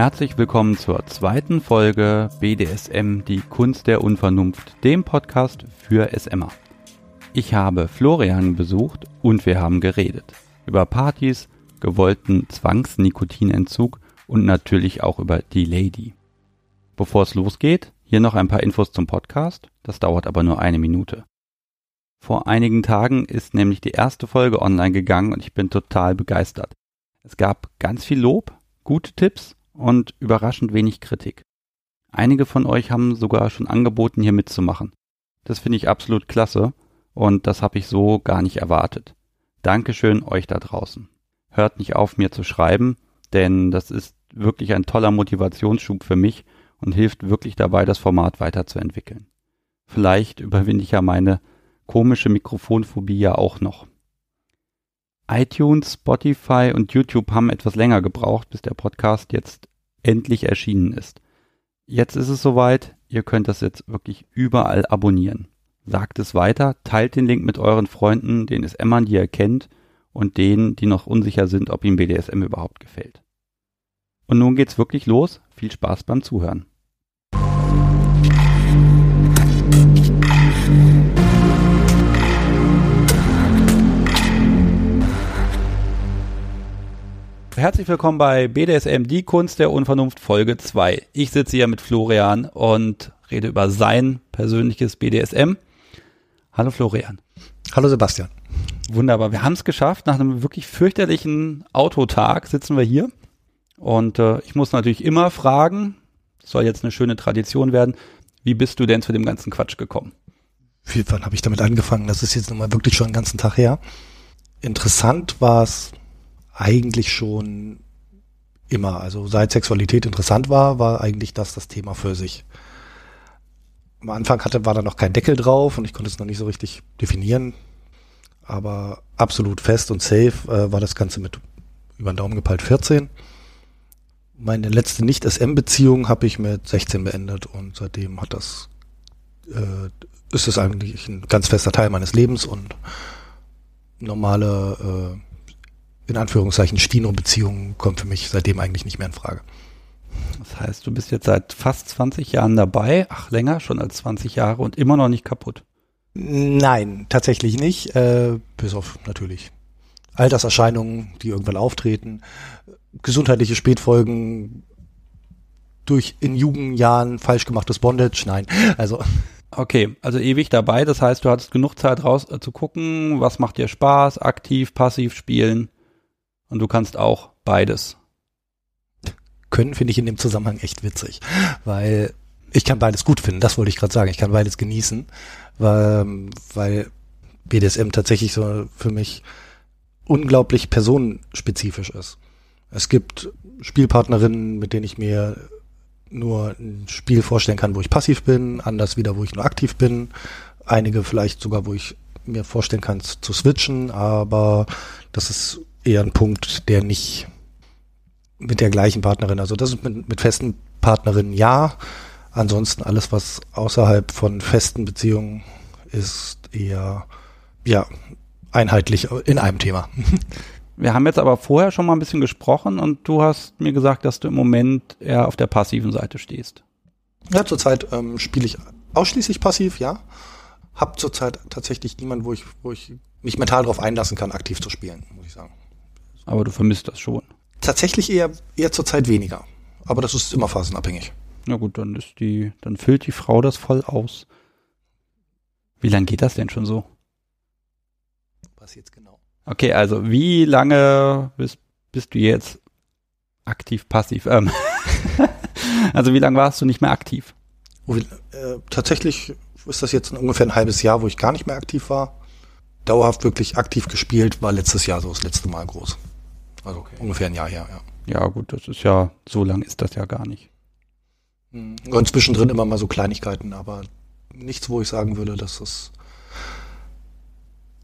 Herzlich willkommen zur zweiten Folge BDSM, die Kunst der Unvernunft, dem Podcast für SMer. Ich habe Florian besucht und wir haben geredet. Über Partys, gewollten Zwangsnikotinentzug und natürlich auch über die Lady. Bevor es losgeht, hier noch ein paar Infos zum Podcast. Das dauert aber nur eine Minute. Vor einigen Tagen ist nämlich die erste Folge online gegangen und ich bin total begeistert. Es gab ganz viel Lob, gute Tipps und überraschend wenig Kritik. Einige von euch haben sogar schon angeboten, hier mitzumachen. Das finde ich absolut klasse und das habe ich so gar nicht erwartet. Dankeschön euch da draußen. Hört nicht auf, mir zu schreiben, denn das ist wirklich ein toller Motivationsschub für mich und hilft wirklich dabei, das Format weiterzuentwickeln. Vielleicht überwinde ich ja meine komische Mikrofonphobie ja auch noch iTunes, Spotify und YouTube haben etwas länger gebraucht, bis der Podcast jetzt endlich erschienen ist. Jetzt ist es soweit, ihr könnt das jetzt wirklich überall abonnieren. Sagt es weiter, teilt den Link mit euren Freunden, den SMern, die ihr kennt und denen, die noch unsicher sind, ob ihnen BDSM überhaupt gefällt. Und nun geht's wirklich los. Viel Spaß beim Zuhören. Herzlich willkommen bei BDSM, die Kunst der Unvernunft Folge 2. Ich sitze hier mit Florian und rede über sein persönliches BDSM. Hallo Florian. Hallo Sebastian. Wunderbar, wir haben es geschafft. Nach einem wirklich fürchterlichen Autotag sitzen wir hier. Und äh, ich muss natürlich immer fragen, soll jetzt eine schöne Tradition werden, wie bist du denn zu dem ganzen Quatsch gekommen? Wie, wann habe ich damit angefangen? Das ist jetzt nun mal wirklich schon einen ganzen Tag her. Interessant war es eigentlich schon immer. Also seit Sexualität interessant war, war eigentlich das das Thema für sich. Am Anfang hatte, war da noch kein Deckel drauf und ich konnte es noch nicht so richtig definieren. Aber absolut fest und safe äh, war das Ganze mit über den Daumen gepeilt 14. Meine letzte Nicht-SM-Beziehung habe ich mit 16 beendet und seitdem hat das äh, ist es eigentlich ein ganz fester Teil meines Lebens und normale äh, in Anführungszeichen Stino-Beziehungen kommt für mich seitdem eigentlich nicht mehr in Frage. Das heißt, du bist jetzt seit fast 20 Jahren dabei, ach länger, schon als 20 Jahre und immer noch nicht kaputt. Nein, tatsächlich nicht, äh, bis auf natürlich Alterserscheinungen, die irgendwann auftreten, gesundheitliche Spätfolgen durch in Jugendjahren falsch gemachtes Bondage, nein, also Okay, also ewig dabei. Das heißt, du hattest genug Zeit raus äh, zu gucken, was macht dir Spaß, aktiv, passiv spielen. Und du kannst auch beides. Können finde ich in dem Zusammenhang echt witzig, weil ich kann beides gut finden, das wollte ich gerade sagen. Ich kann beides genießen, weil, weil BDSM tatsächlich so für mich unglaublich personenspezifisch ist. Es gibt Spielpartnerinnen, mit denen ich mir nur ein Spiel vorstellen kann, wo ich passiv bin, anders wieder, wo ich nur aktiv bin. Einige vielleicht sogar, wo ich mir vorstellen kann zu switchen, aber das ist eher ein Punkt, der nicht mit der gleichen Partnerin, also das ist mit, mit festen Partnerinnen ja. Ansonsten alles, was außerhalb von festen Beziehungen ist, eher ja einheitlich in einem Thema. Wir haben jetzt aber vorher schon mal ein bisschen gesprochen und du hast mir gesagt, dass du im Moment eher auf der passiven Seite stehst. Ja, zurzeit ähm, spiele ich ausschließlich passiv, ja. Hab zurzeit tatsächlich niemanden, wo ich, wo ich mich mental darauf einlassen kann, aktiv zu spielen, muss ich sagen. Aber du vermisst das schon. Tatsächlich eher, eher zurzeit weniger. Aber das ist immer phasenabhängig. Na gut, dann ist die, dann füllt die Frau das voll aus. Wie lange geht das denn schon so? Was jetzt genau? Okay, also wie lange bist, bist du jetzt aktiv, passiv? Ähm also wie lange warst du nicht mehr aktiv? Äh, tatsächlich ist das jetzt ungefähr ein halbes Jahr, wo ich gar nicht mehr aktiv war. Dauerhaft wirklich aktiv gespielt war letztes Jahr so das letzte Mal groß. Also okay. ungefähr ein Jahr her, ja. Ja, gut, das ist ja, so lang ist das ja gar nicht. Mhm. Und zwischendrin immer mal so Kleinigkeiten, aber nichts, wo ich sagen würde, dass es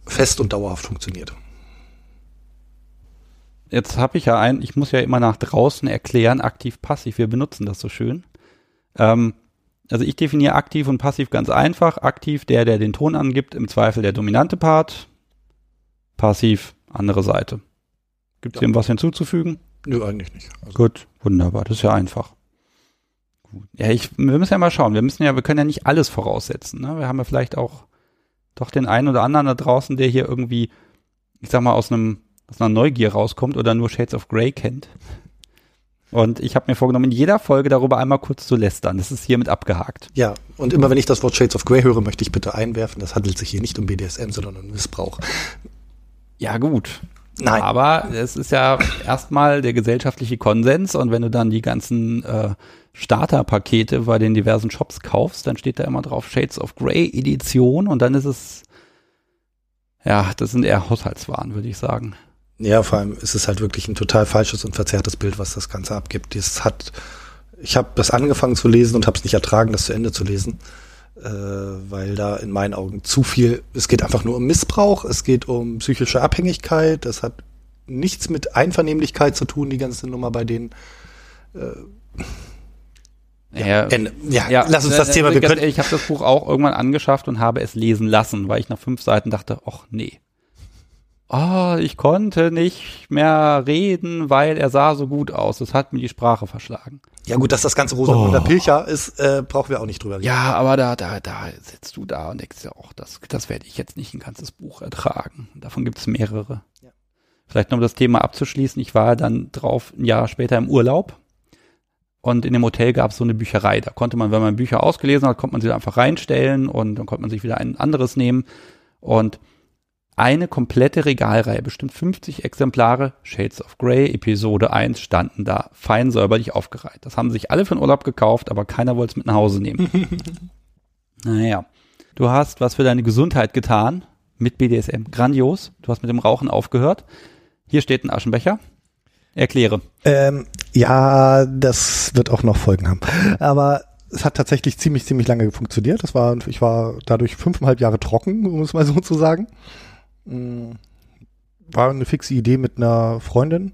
fest und dauerhaft funktioniert. Jetzt habe ich ja ein, ich muss ja immer nach draußen erklären, aktiv, passiv. Wir benutzen das so schön. Ähm, also ich definiere aktiv und passiv ganz einfach. Aktiv der, der den Ton angibt, im Zweifel der dominante Part. Passiv andere Seite. Gibt es ja. dem was hinzuzufügen? Nö, eigentlich nicht. Also Gut, wunderbar, das ist ja einfach. Gut. Ja, ich, wir müssen ja mal schauen. Wir müssen ja, wir können ja nicht alles voraussetzen. Ne? Wir haben ja vielleicht auch doch den einen oder anderen da draußen, der hier irgendwie, ich sag mal, aus einem aus einer Neugier rauskommt oder nur Shades of Grey kennt. Und ich habe mir vorgenommen, in jeder Folge darüber einmal kurz zu lästern. Das ist hiermit abgehakt. Ja, und immer wenn ich das Wort Shades of Grey höre, möchte ich bitte einwerfen, das handelt sich hier nicht um BDSM, sondern um Missbrauch. Ja, gut. Nein. Aber es ist ja erstmal der gesellschaftliche Konsens und wenn du dann die ganzen äh, Starterpakete bei den diversen Shops kaufst, dann steht da immer drauf Shades of Grey Edition und dann ist es, ja, das sind eher Haushaltswaren, würde ich sagen. Ja, vor allem ist es halt wirklich ein total falsches und verzerrtes Bild, was das Ganze abgibt. Das hat, ich habe das angefangen zu lesen und habe es nicht ertragen, das zu Ende zu lesen, weil da in meinen Augen zu viel. Es geht einfach nur um Missbrauch, es geht um psychische Abhängigkeit, das hat nichts mit Einvernehmlichkeit zu tun, die ganze Nummer bei denen. Äh, ja, ja, ja, ja, lass uns das Thema. Wir können ich habe das Buch auch irgendwann angeschafft und habe es lesen lassen, weil ich nach fünf Seiten dachte, ach nee oh, ich konnte nicht mehr reden, weil er sah so gut aus. Das hat mir die Sprache verschlagen. Ja gut, dass das ganze Rosamunde oh. Pilcher ist, äh, brauchen wir auch nicht drüber reden. Ja, aber da, da, da sitzt du da und denkst ja auch, das, das werde ich jetzt nicht ein ganzes Buch ertragen. Davon gibt es mehrere. Ja. Vielleicht noch um das Thema abzuschließen. Ich war dann drauf ein Jahr später im Urlaub und in dem Hotel gab es so eine Bücherei. Da konnte man, wenn man Bücher ausgelesen hat, konnte man sie einfach reinstellen und dann konnte man sich wieder ein anderes nehmen. Und eine komplette Regalreihe, bestimmt 50 Exemplare, Shades of Grey, Episode 1, standen da, fein säuberlich aufgereiht. Das haben sich alle für den Urlaub gekauft, aber keiner wollte es mit nach Hause nehmen. naja, du hast was für deine Gesundheit getan mit BDSM. Grandios. Du hast mit dem Rauchen aufgehört. Hier steht ein Aschenbecher. Erkläre. Ähm, ja, das wird auch noch Folgen haben. Aber es hat tatsächlich ziemlich, ziemlich lange funktioniert. Das war, ich war dadurch fünfeinhalb Jahre trocken, um es mal so zu sagen. Mm, war eine fixe Idee mit einer Freundin,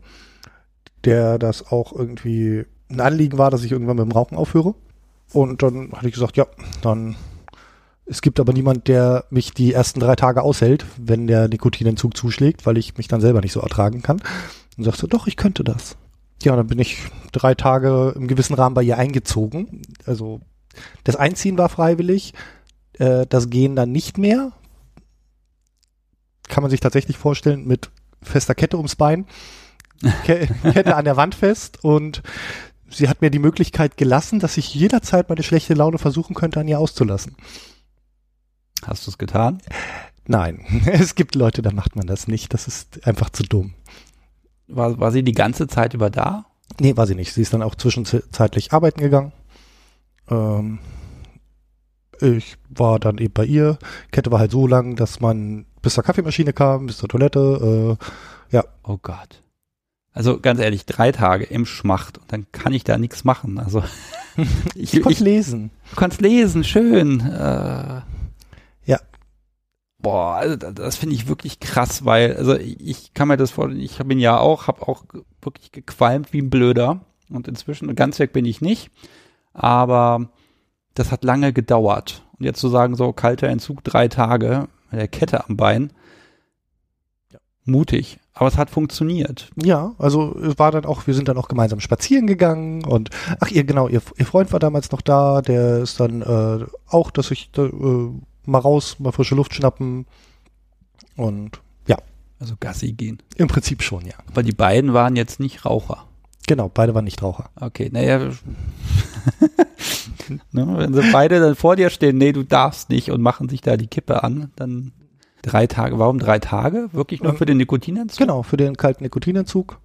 der das auch irgendwie ein Anliegen war, dass ich irgendwann mit dem Rauchen aufhöre. Und dann hatte ich gesagt, ja, dann es gibt aber niemand, der mich die ersten drei Tage aushält, wenn der Nikotinentzug zuschlägt, weil ich mich dann selber nicht so ertragen kann. Und sagte, doch, ich könnte das. Ja, dann bin ich drei Tage im gewissen Rahmen bei ihr eingezogen. Also das Einziehen war freiwillig, äh, das Gehen dann nicht mehr, kann man sich tatsächlich vorstellen, mit fester Kette ums Bein, Kette an der Wand fest und sie hat mir die Möglichkeit gelassen, dass ich jederzeit meine schlechte Laune versuchen könnte, an ihr auszulassen. Hast du es getan? Nein, es gibt Leute, da macht man das nicht. Das ist einfach zu dumm. War, war sie die ganze Zeit über da? Nee, war sie nicht. Sie ist dann auch zwischenzeitlich arbeiten gegangen. Ähm, ich war dann eben bei ihr. Kette war halt so lang, dass man bis zur Kaffeemaschine kam, bis zur Toilette. Äh, ja. Oh Gott. Also ganz ehrlich, drei Tage im Schmacht und dann kann ich da nichts machen. Also ich, ich konnte lesen. Du kannst lesen, schön. Äh, ja. Boah, also das finde ich wirklich krass, weil also ich kann mir das vorstellen. Ich bin ja auch, habe auch wirklich gequalmt wie ein Blöder und inzwischen ganz weg bin ich nicht, aber das hat lange gedauert. Und jetzt zu sagen, so kalter Entzug, drei Tage, mit der Kette am Bein, ja. mutig. Aber es hat funktioniert. Ja, also es war dann auch, wir sind dann auch gemeinsam spazieren gegangen und ach ihr genau, ihr, ihr Freund war damals noch da, der ist dann äh, auch, dass ich äh, mal raus, mal frische Luft schnappen und ja. Also Gassi gehen. Im Prinzip schon, ja. Aber die beiden waren jetzt nicht Raucher. Genau, beide waren nicht Raucher. Okay, naja. ne, wenn sie beide dann vor dir stehen, nee, du darfst nicht und machen sich da die Kippe an, dann drei Tage. Warum drei Tage? Wirklich nur ähm, für den Nikotinentzug? Genau, für den kalten Nikotinentzug.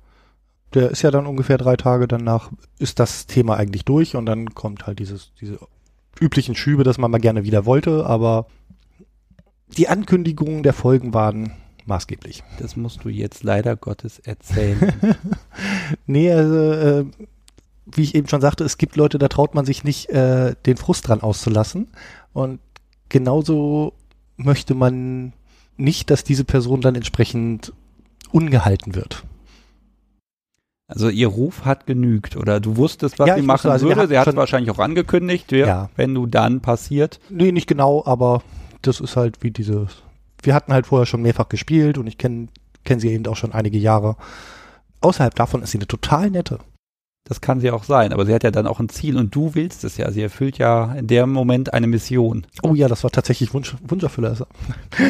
Der ist ja dann ungefähr drei Tage danach ist das Thema eigentlich durch und dann kommt halt dieses, diese üblichen Schübe, dass man mal gerne wieder wollte, aber die Ankündigungen der Folgen waren maßgeblich. Das musst du jetzt leider Gottes erzählen. nee, also, äh, wie ich eben schon sagte, es gibt Leute, da traut man sich nicht, äh, den Frust dran auszulassen. Und genauso möchte man nicht, dass diese Person dann entsprechend ungehalten wird. Also ihr Ruf hat genügt oder du wusstest, was ja, sie machen also würde. Sie hat es wahrscheinlich auch angekündigt, ja. wenn du dann passiert. Nee, nicht genau, aber das ist halt wie dieses wir hatten halt vorher schon mehrfach gespielt und ich kenne kenn sie eben auch schon einige Jahre. außerhalb davon ist sie eine total nette. Das kann sie auch sein, aber sie hat ja dann auch ein Ziel und du willst es ja. Sie erfüllt ja in dem Moment eine Mission. Oh ja, das war tatsächlich Wunsch, Wunscherfüller.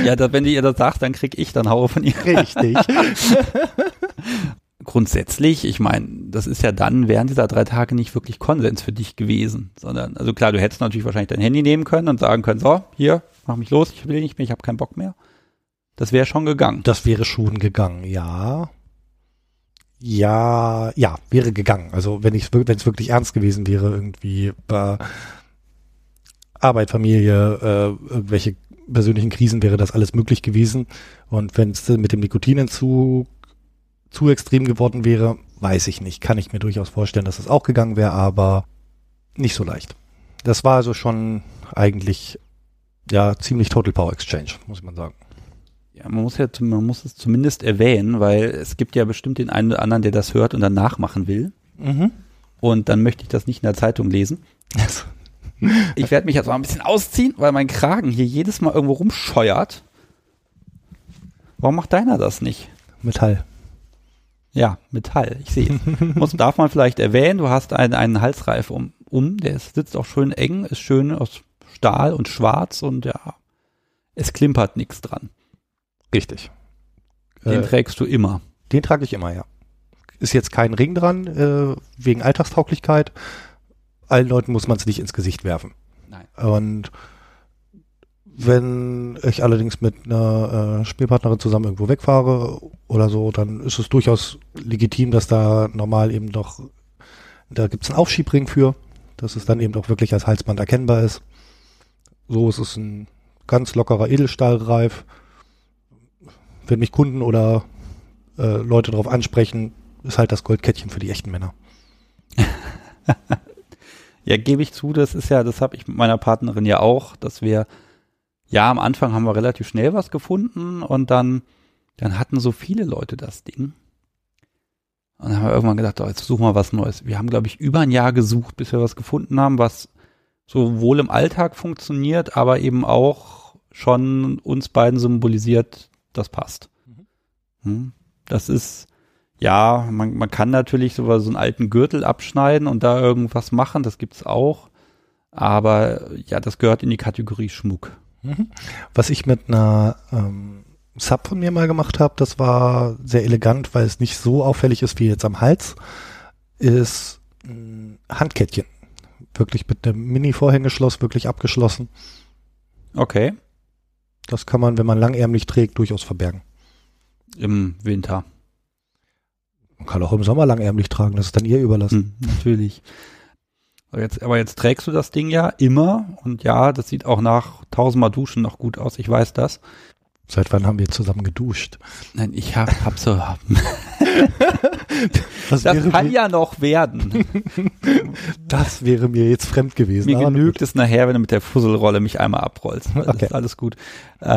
Ja, da, wenn du ihr das sagst, dann krieg ich dann Haue von ihr. Richtig. Grundsätzlich, ich meine, das ist ja dann während dieser drei Tage nicht wirklich Konsens für dich gewesen, sondern, also klar, du hättest natürlich wahrscheinlich dein Handy nehmen können und sagen können, so, hier, mach mich los, ich will nicht mehr, ich habe keinen Bock mehr. Das wäre schon gegangen. Das wäre schon gegangen, ja. Ja, ja, wäre gegangen. Also wenn ich wenn es wirklich ernst gewesen wäre, irgendwie bei Arbeit, Familie, äh, irgendwelche persönlichen Krisen wäre das alles möglich gewesen. Und wenn es mit dem Nikotinentzug zu extrem geworden wäre, weiß ich nicht. Kann ich mir durchaus vorstellen, dass es auch gegangen wäre, aber nicht so leicht. Das war also schon eigentlich ja ziemlich Total Power Exchange, muss man sagen. Ja, man muss ja, man muss es zumindest erwähnen, weil es gibt ja bestimmt den einen oder anderen, der das hört und dann nachmachen will. Mhm. Und dann möchte ich das nicht in der Zeitung lesen. Ich werde mich jetzt mal ein bisschen ausziehen, weil mein Kragen hier jedes Mal irgendwo rumscheuert. Warum macht deiner das nicht? Metall. Ja, Metall, ich sehe es. Muss, darf man vielleicht erwähnen, du hast einen, einen Halsreif um, um, der ist, sitzt auch schön eng, ist schön aus Stahl und schwarz und ja, es klimpert nichts dran. Richtig. Den Äh, trägst du immer. Den trage ich immer, ja. Ist jetzt kein Ring dran, äh, wegen Alltagstauglichkeit. Allen Leuten muss man es nicht ins Gesicht werfen. Nein. Und wenn ich allerdings mit einer äh, Spielpartnerin zusammen irgendwo wegfahre oder so, dann ist es durchaus legitim, dass da normal eben doch, da gibt es einen Aufschiebring für, dass es dann eben doch wirklich als Halsband erkennbar ist. So ist es ein ganz lockerer Edelstahlreif. Wenn mich Kunden oder äh, Leute darauf ansprechen, ist halt das Goldkettchen für die echten Männer. Ja, gebe ich zu, das ist ja, das habe ich mit meiner Partnerin ja auch, dass wir, ja, am Anfang haben wir relativ schnell was gefunden und dann, dann hatten so viele Leute das Ding. Und dann haben wir irgendwann gedacht, oh, jetzt suchen wir was Neues. Wir haben, glaube ich, über ein Jahr gesucht, bis wir was gefunden haben, was sowohl im Alltag funktioniert, aber eben auch schon uns beiden symbolisiert, das passt. Hm? Das ist, ja, man, man kann natürlich so, so einen alten Gürtel abschneiden und da irgendwas machen, das gibt's auch. Aber ja, das gehört in die Kategorie Schmuck. Mhm. Was ich mit einer ähm, Sub von mir mal gemacht habe, das war sehr elegant, weil es nicht so auffällig ist wie jetzt am Hals, ist ein Handkettchen. Wirklich mit einem Mini-Vorhängeschloss wirklich abgeschlossen. Okay. Das kann man, wenn man langärmlich trägt, durchaus verbergen. Im Winter. Man kann auch im Sommer langärmlich tragen, das ist dann ihr überlassen. Hm, natürlich. Aber jetzt, aber jetzt trägst du das Ding ja immer und ja, das sieht auch nach tausendmal Duschen noch gut aus. Ich weiß das. Seit wann haben wir zusammen geduscht? Nein, ich hab, hab so. Das, Das kann mir, ja noch werden. das wäre mir jetzt fremd gewesen. Mir genügt es nachher, wenn du mit der Fusselrolle mich einmal abrollst. Das Okay. ist alles gut.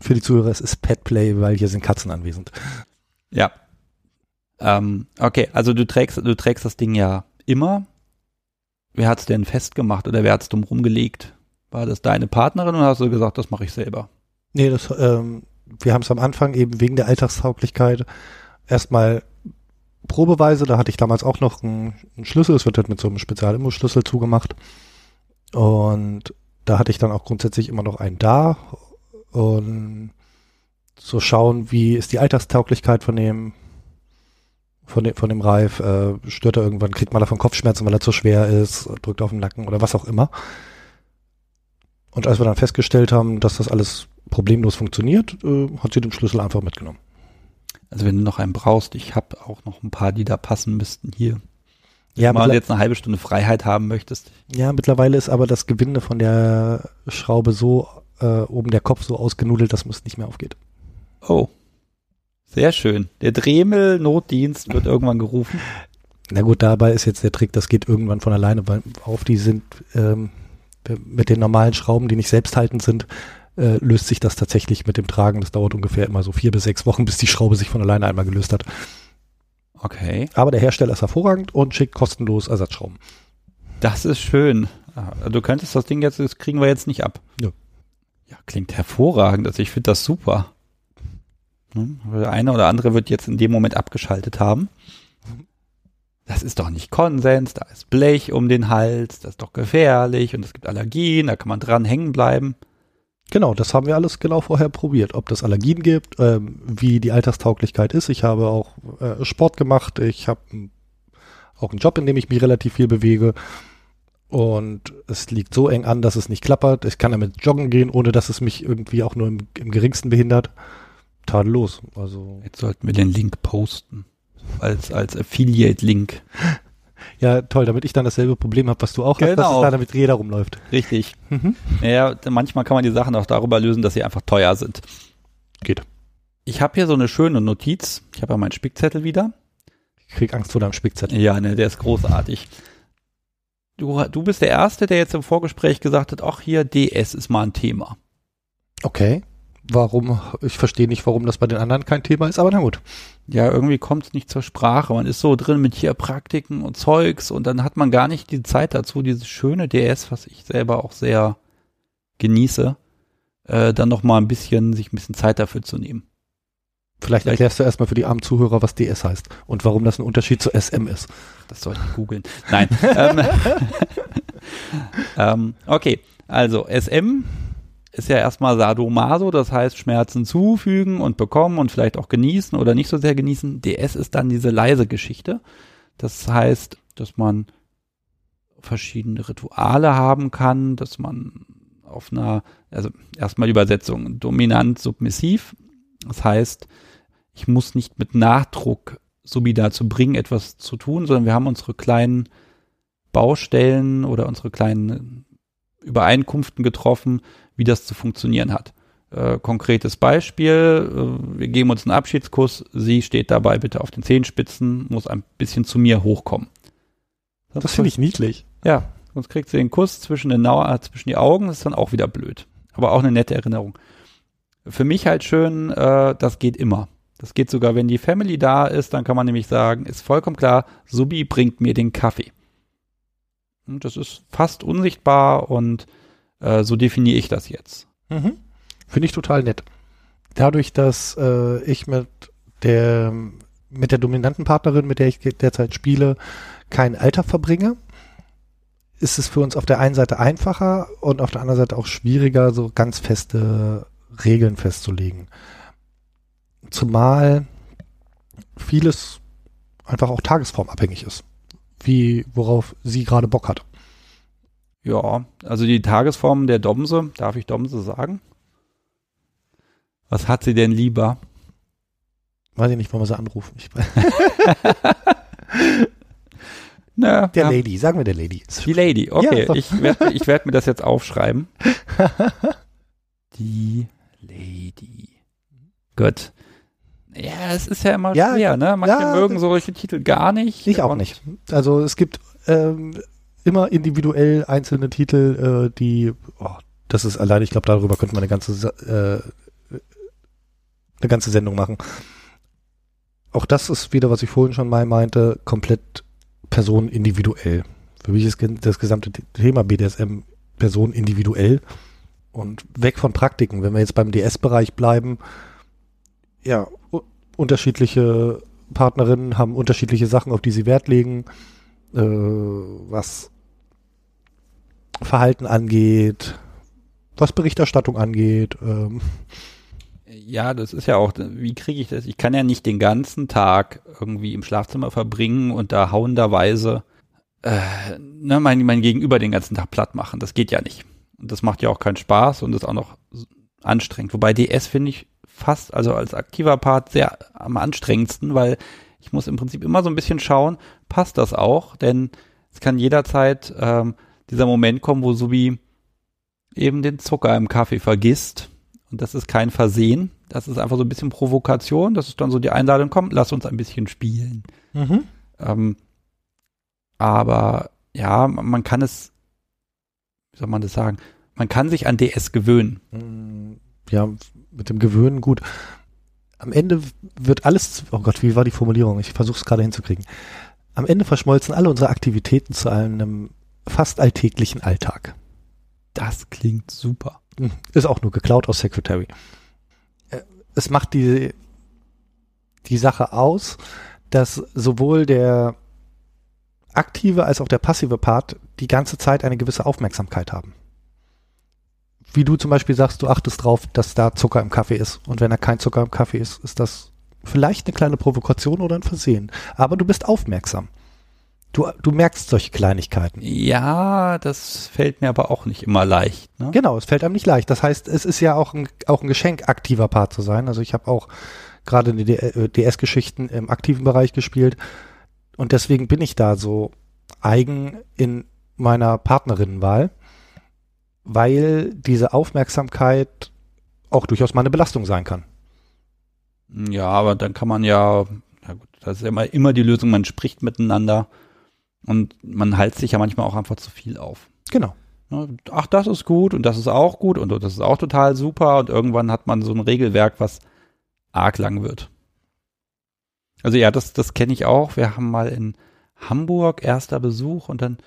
Für die Zuhörer, es ist Petplay, weil hier sind Katzen anwesend. Ja. Ähm, okay, also du trägst, du trägst das Ding ja immer. Wer hat's denn festgemacht oder wer hat's drum rumgelegt? War das deine Partnerin oder hast du gesagt, das mache ich selber? Nee, das, ähm, wir haben es am Anfang eben wegen der Alltagstauglichkeit erstmal probeweise, da hatte ich damals auch noch einen, einen Schlüssel, es wird halt mit so einem Spezial-Immo-Schlüssel zugemacht. Und da hatte ich dann auch grundsätzlich immer noch einen da und so schauen, wie ist die Alltagstauglichkeit von dem von dem, von dem Reif, äh, stört er irgendwann, kriegt man davon Kopfschmerzen, weil er zu schwer ist, drückt auf den Nacken oder was auch immer. Und als wir dann festgestellt haben, dass das alles problemlos funktioniert, äh, hat sie den Schlüssel einfach mitgenommen. Also wenn du noch einen brauchst, ich habe auch noch ein paar, die da passen müssten hier. Ja, Wenn du jetzt eine halbe Stunde Freiheit haben möchtest. ja, mittlerweile ist aber das Gewinde von der Schraube so, äh, oben der Kopf so ausgenudelt, dass es nicht mehr aufgeht. Oh. Sehr schön. Der Dremel-Notdienst wird irgendwann gerufen. Na gut, dabei ist jetzt der Trick, das geht irgendwann von alleine weil auf. Die sind ähm, mit den normalen Schrauben, die nicht selbsthaltend sind, äh, löst sich das tatsächlich mit dem Tragen. Das dauert ungefähr immer so vier bis sechs Wochen, bis die Schraube sich von alleine einmal gelöst hat. Okay. Aber der Hersteller ist hervorragend und schickt kostenlos Ersatzschrauben. Das ist schön. Ah, Du könntest das Ding jetzt, das kriegen wir jetzt nicht ab. Nö. Ja, klingt hervorragend. Also ich finde das super. Der eine oder andere wird jetzt in dem Moment abgeschaltet haben. Das ist doch nicht Konsens, da ist Blech um den Hals, das ist doch gefährlich und es gibt Allergien, da kann man dran hängen bleiben. Genau, das haben wir alles genau vorher probiert, ob das Allergien gibt, ähm, wie die Alltagstauglichkeit ist. Ich habe auch äh, Sport gemacht, ich habe auch einen Job, in dem ich mich relativ viel bewege und es liegt so eng an, dass es nicht klappert. Ich kann damit joggen gehen, ohne dass es mich irgendwie auch nur im, im geringsten behindert. Tadellos. Also Jetzt sollten wir den Link posten als als Affiliate-Link. Ja, toll, damit ich dann dasselbe Problem habe, was du auch hast, dass Genau. es da damit jeder rumläuft. Richtig. Mhm. Ja, manchmal kann man die Sachen auch darüber lösen, dass sie einfach teuer sind. Geht. Ich habe hier so eine schöne Notiz. Ich habe ja meinen Spickzettel wieder. Ich krieg Angst vor deinem Spickzettel. Ja, ne, der ist großartig. Du, du bist der Erste, der jetzt im Vorgespräch gesagt hat, ach hier, DS ist mal ein Thema. Okay. Warum? Ich verstehe nicht, warum das bei den anderen kein Thema ist, aber na gut. Ja, irgendwie kommt es nicht zur Sprache. Man ist so drin mit hier Praktiken und Zeugs und dann hat man gar nicht die Zeit dazu, dieses schöne DS, was ich selber auch sehr genieße, äh, dann noch mal ein bisschen, sich ein bisschen Zeit dafür zu nehmen. Vielleicht erklärst du erstmal für die armen Zuhörer, was DS heißt und warum das ein Unterschied zu SM ist. Das soll ich googeln. Nein. ähm, okay, also SM ist ja erstmal Sadomaso, das heißt Schmerzen zufügen und bekommen und vielleicht auch genießen oder nicht so sehr genießen. DS ist dann diese leise Geschichte. Das heißt, dass man verschiedene Rituale haben kann, dass man auf einer, also erstmal Übersetzung, dominant, submissiv. Das heißt, ich muss nicht mit Nachdruck Subi dazu bringen, etwas zu tun, sondern wir haben unsere kleinen Baustellen oder unsere kleinen Übereinkünften getroffen, wie das zu funktionieren hat. Äh, konkretes Beispiel, äh, wir geben uns einen Abschiedskuss, sie steht dabei bitte auf den Zehenspitzen, muss ein bisschen zu mir hochkommen. Das finde ich niedlich. Ja, sonst kriegt sie den Kuss zwischen, den Nau äh, zwischen die Augen, das ist dann auch wieder blöd. Aber auch eine nette Erinnerung. Für mich halt schön, äh, das geht immer. Das geht sogar, wenn die Family da ist, dann kann man nämlich sagen, ist vollkommen klar, Subi bringt mir den Kaffee. Und das ist fast unsichtbar und äh, so definiere ich das jetzt. Mhm. Finde ich total nett. Dadurch, dass äh, ich mit der mit der dominanten Partnerin, mit der ich derzeit spiele, kein Alter verbringe, ist es für uns auf der einen Seite einfacher und auf der anderen Seite auch schwieriger, so ganz feste Regeln festzulegen. Zumal vieles einfach auch tagesformabhängig ist. Wie, worauf sie gerade Bock hat. Ja, also die Tagesform der Domse, darf ich Domse sagen? Was hat sie denn lieber? Weiß ich nicht, wollen wir sie anrufen. Ich, Na, der ja, Lady, sagen wir der Lady. Die Lady, okay. Ja, ich werde ich werd mir das jetzt aufschreiben. Die Lady. Gut. Ja, es ist ja immer Ja, schwer, ne? Manche ja, mögen solche Titel gar nicht. Ich auch nicht. Also es gibt ähm, immer individuell einzelne Titel, äh, die, oh, das ist allein, ich glaube, darüber könnte man eine ganze, äh, eine ganze Sendung machen. Auch das ist wieder, was ich vorhin schon mal meinte, komplett personenindividuell. Für mich ist das gesamte Thema BDSM personenindividuell und weg von Praktiken. Wenn wir jetzt beim DS-Bereich bleiben, ja, unterschiedliche Partnerinnen haben unterschiedliche Sachen, auf die sie Wert legen, äh, was Verhalten angeht, was Berichterstattung angeht. Ähm, Ja, das ist ja auch, wie kriege ich das? Ich kann ja nicht den ganzen Tag irgendwie im Schlafzimmer verbringen und da hauenderweise äh, ne, mein, mein Gegenüber den ganzen Tag platt machen. Das geht ja nicht. Und das macht ja auch keinen Spaß und ist auch noch anstrengend. Wobei DS finde ich fast, also als aktiver Part, sehr am anstrengendsten, weil ich muss im Prinzip immer so ein bisschen schauen, passt das auch? Denn es kann jederzeit ähm, dieser Moment kommen, wo Subi eben den Zucker im Kaffee vergisst. Und das ist kein Versehen. Das ist einfach so ein bisschen Provokation. Das ist dann so die Einladung, komm, lass uns ein bisschen spielen. Ähm, aber ja, man man kann es, wie soll man das sagen? Man kann sich an DS gewöhnen. Mm, Ja, mit dem Gewöhnen gut. Am Ende wird alles, oh Gott, wie war die Formulierung? Ich versuche es gerade hinzukriegen. Am Ende verschmolzen alle unsere Aktivitäten zu einem fast alltäglichen Alltag. Das klingt super. Hm, Ist auch nur geklaut aus Secretary. Äh, Es macht die, die Sache aus, dass sowohl der aktive als auch der passive Part die ganze Zeit eine gewisse Aufmerksamkeit haben. Wie du zum Beispiel sagst, du achtest drauf, dass da Zucker im Kaffee ist. Und wenn da kein Zucker im Kaffee ist, ist das vielleicht eine kleine Provokation oder ein Versehen. Aber du bist aufmerksam. Du, du merkst solche Kleinigkeiten. Ja, das fällt mir aber auch nicht immer leicht. Ne? Genau, es fällt einem nicht leicht. Das heißt, es ist ja auch ein, auch ein Geschenk, aktiver Part zu sein. Also ich habe auch gerade die DS-Geschichten im aktiven Bereich gespielt. Und deswegen bin ich da so eigen in meiner Partnerinnenwahl, weil diese Aufmerksamkeit auch durchaus mal eine Belastung sein kann. Ja, aber dann kann man ja, ja gut, das ist ja immer, immer die Lösung, man spricht miteinander und man hält sich ja manchmal auch einfach zu viel auf. Genau. Ach, das ist gut und das ist auch gut und das ist auch total super und irgendwann hat man so ein Regelwerk, was arg lang wird. Also ja, das, das kenne ich auch. Wir haben mal in Hamburg erster Besuch und dann,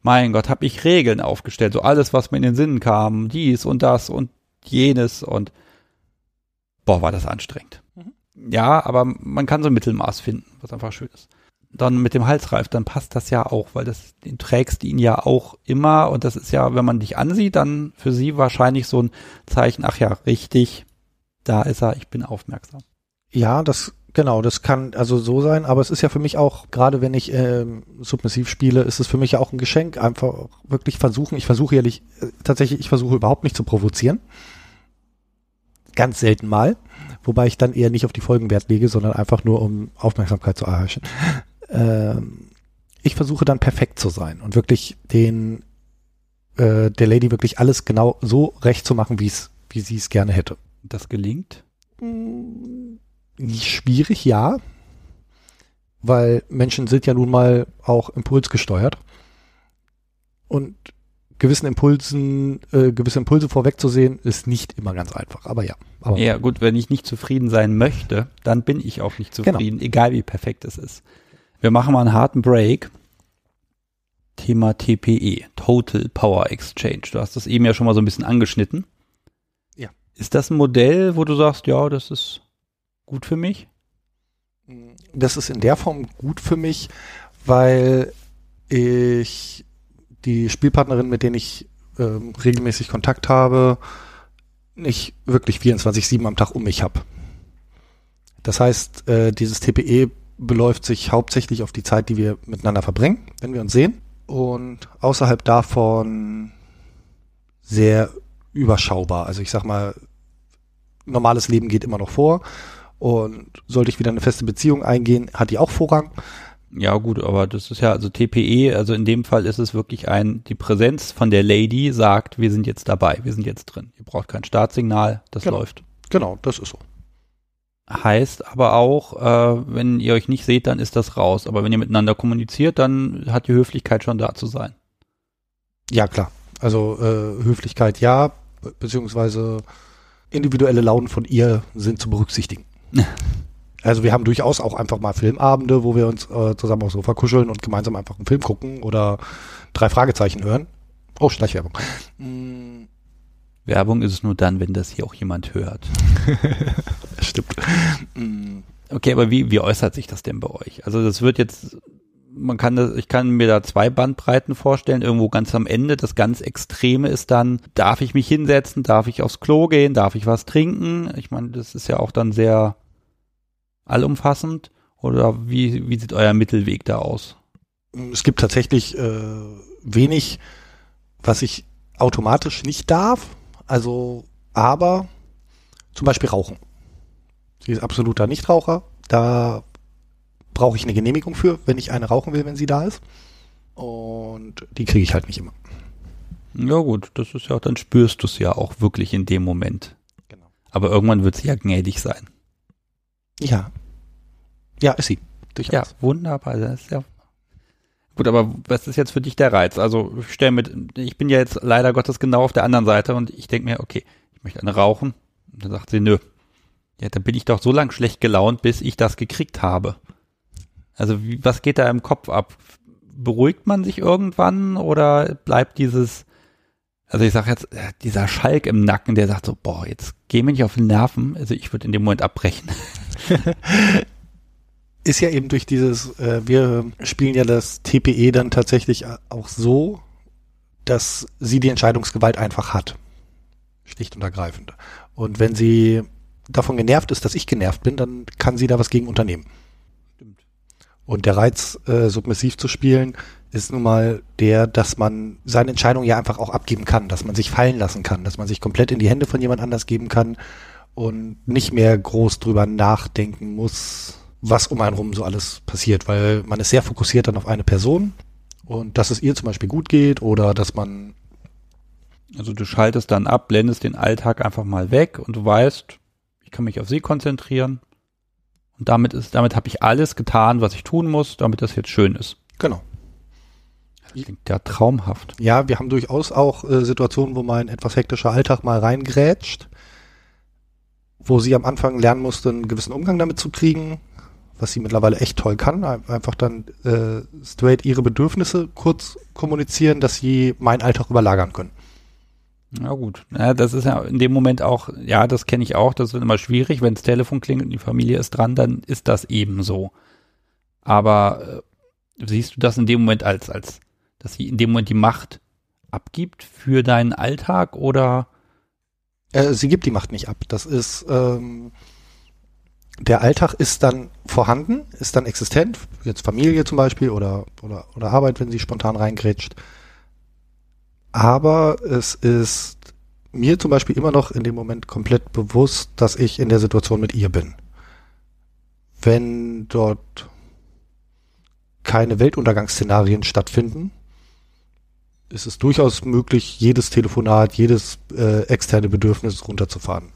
mein Gott, habe ich Regeln aufgestellt. So alles, was mir in den Sinn kam, dies und das und jenes und boah, war das anstrengend. Mhm. Ja, aber man kann so ein Mittelmaß finden, was einfach schön ist dann mit dem Halsreif, dann passt das ja auch, weil das, den trägst ihn ja auch immer und das ist ja, wenn man dich ansieht, dann für sie wahrscheinlich so ein Zeichen, ach ja, richtig, da ist er, ich bin aufmerksam. Ja, das, genau, das kann also so sein, aber es ist ja für mich auch, gerade wenn ich ähm, submissiv spiele, ist es für mich ja auch ein Geschenk, einfach wirklich versuchen, ich versuche ehrlich, äh, tatsächlich, ich versuche überhaupt nicht zu provozieren. Ganz selten mal, wobei ich dann eher nicht auf die Folgen Wert lege, sondern einfach nur um Aufmerksamkeit zu erreichen äh, ich versuche dann perfekt zu sein und wirklich den äh, der Lady wirklich alles genau so recht zu machen, wie es wie sie es gerne hätte. Das gelingt? Hm, schwierig, ja, weil Menschen sind ja nun mal auch impulsgesteuert und gewissen Impulsen, äh, gewisse Impulse vorwegzusehen, ist nicht immer ganz einfach. Aber ja. Aber ja, gut, wenn ich nicht zufrieden sein möchte, dann bin ich auch nicht genau. zufrieden, genau. egal wie perfekt es ist. Wir machen mal einen harten Break. Thema TPE, Total Power Exchange. Du hast das eben ja schon mal so ein bisschen angeschnitten. Ja. Ist das ein Modell, wo du sagst, ja, das ist gut für mich? Das ist in der Form gut für mich, weil ich die Spielpartnerin, mit denen ich ähm, regelmäßig Kontakt habe, nicht wirklich 24-7 am Tag um mich habe. Das heißt, äh, dieses TPE beläuft sich hauptsächlich auf die Zeit, die wir miteinander verbringen, wenn wir uns sehen. Und außerhalb davon sehr überschaubar. Also ich sag mal, normales Leben geht immer noch vor. Und sollte ich wieder eine feste Beziehung eingehen, hat die auch Vorrang. Ja, gut, aber das ist ja, also TPE, also in dem Fall ist es wirklich ein, die Präsenz von der Lady sagt, wir sind jetzt dabei, wir sind jetzt drin. Ihr braucht kein Startsignal, das genau. läuft. Genau, das ist so heißt aber auch, äh, wenn ihr euch nicht seht, dann ist das raus. Aber wenn ihr miteinander kommuniziert, dann hat die Höflichkeit schon da zu sein. Ja, klar. Also äh, Höflichkeit ja, beziehungsweise individuelle Launen von ihr sind zu berücksichtigen. also wir haben durchaus auch einfach mal Filmabende, wo wir uns äh, zusammen aufs Sofa kuscheln und gemeinsam einfach einen Film gucken oder drei Fragezeichen hören. Oh, Schleichwerbung. Mm. Werbung ist es nur dann, wenn das hier auch jemand hört. Stimmt. Mm. Okay, aber wie, wie äußert sich das denn bei euch? Also das wird jetzt, man kann das, ich kann mir da zwei Bandbreiten vorstellen. Irgendwo ganz am Ende, das ganz Extreme ist dann, darf ich mich hinsetzen, darf ich aufs Klo gehen, darf ich was trinken? Ich meine, das ist ja auch dann sehr allumfassend. Oder wie, wie sieht euer Mittelweg da aus? Es gibt tatsächlich äh, wenig, was ich automatisch nicht darf. Also, aber zum Beispiel Rauchen. Sie ist absoluter Nichtraucher. Da brauche ich eine Genehmigung für, wenn ich eine rauchen will, wenn sie da ist. Und die kriege ich halt nicht immer. Ja gut, das ist ja, dann spürst du es ja auch wirklich in dem Moment. Genau. Aber irgendwann wird sie ja gnädig sein. Ja. Ja, ist sie. Durchaus. Ja, wunderbar. Das ist ja Gut, aber was ist jetzt für dich der Reiz? Also ich stelle mit, ich bin ja jetzt leider Gottes genau auf der anderen Seite und ich denke mir, okay, ich möchte eine rauchen. Und dann sagt sie, nö, ja, dann bin ich doch so lang schlecht gelaunt, bis ich das gekriegt habe. Also wie, was geht da im Kopf ab? Beruhigt man sich irgendwann oder bleibt dieses, also ich sag jetzt, äh, dieser Schalk im Nacken, der sagt so, boah, jetzt geh mir nicht auf den Nerven. Also ich würde in dem Moment abbrechen. ist ja eben durch dieses, äh, wir spielen ja das TPE dann tatsächlich auch so, dass sie die Entscheidungsgewalt einfach hat. Schlicht und ergreifend. Und wenn sie davon genervt ist, dass ich genervt bin, dann kann sie da was gegen unternehmen. Stimmt. Und der Reiz, äh, submissiv zu spielen, ist nun mal der, dass man seine Entscheidung ja einfach auch abgeben kann, dass man sich fallen lassen kann, dass man sich komplett in die Hände von jemand anders geben kann und nicht mehr groß drüber nachdenken muss, was um einen rum so alles passiert, weil man ist sehr fokussiert dann auf eine Person und dass es ihr zum Beispiel gut geht oder dass man also du schaltest dann ab, blendest den Alltag einfach mal weg und du weißt, ich kann mich auf sie konzentrieren und damit ist, damit habe ich alles getan, was ich tun muss, damit das jetzt schön ist. Genau. Das klingt ja traumhaft. Ja, wir haben durchaus auch äh, Situationen, wo mein etwas hektischer Alltag mal reingrätscht, wo sie am Anfang lernen musste, einen gewissen Umgang damit zu kriegen, was sie mittlerweile echt toll kann. Einfach dann äh, straight ihre Bedürfnisse kurz kommunizieren, dass sie meinen Alltag überlagern können. Na gut, ja, das ist ja in dem Moment auch, ja, das kenne ich auch, das wird immer schwierig, wenn das Telefon klingelt und die Familie ist dran, dann ist das eben so. Aber äh, siehst du das in dem Moment als, als dass sie in dem Moment die Macht abgibt für deinen Alltag oder? Äh, sie gibt die Macht nicht ab. Das ist ähm, der Alltag ist dann vorhanden, ist dann existent, jetzt Familie zum Beispiel oder oder oder Arbeit, wenn sie spontan reingrätscht. Aber es ist mir zum Beispiel immer noch in dem Moment komplett bewusst, dass ich in der Situation mit ihr bin. Wenn dort keine Weltuntergangsszenarien stattfinden, ist es durchaus möglich, jedes Telefonat, jedes äh, externe Bedürfnis runterzufahren.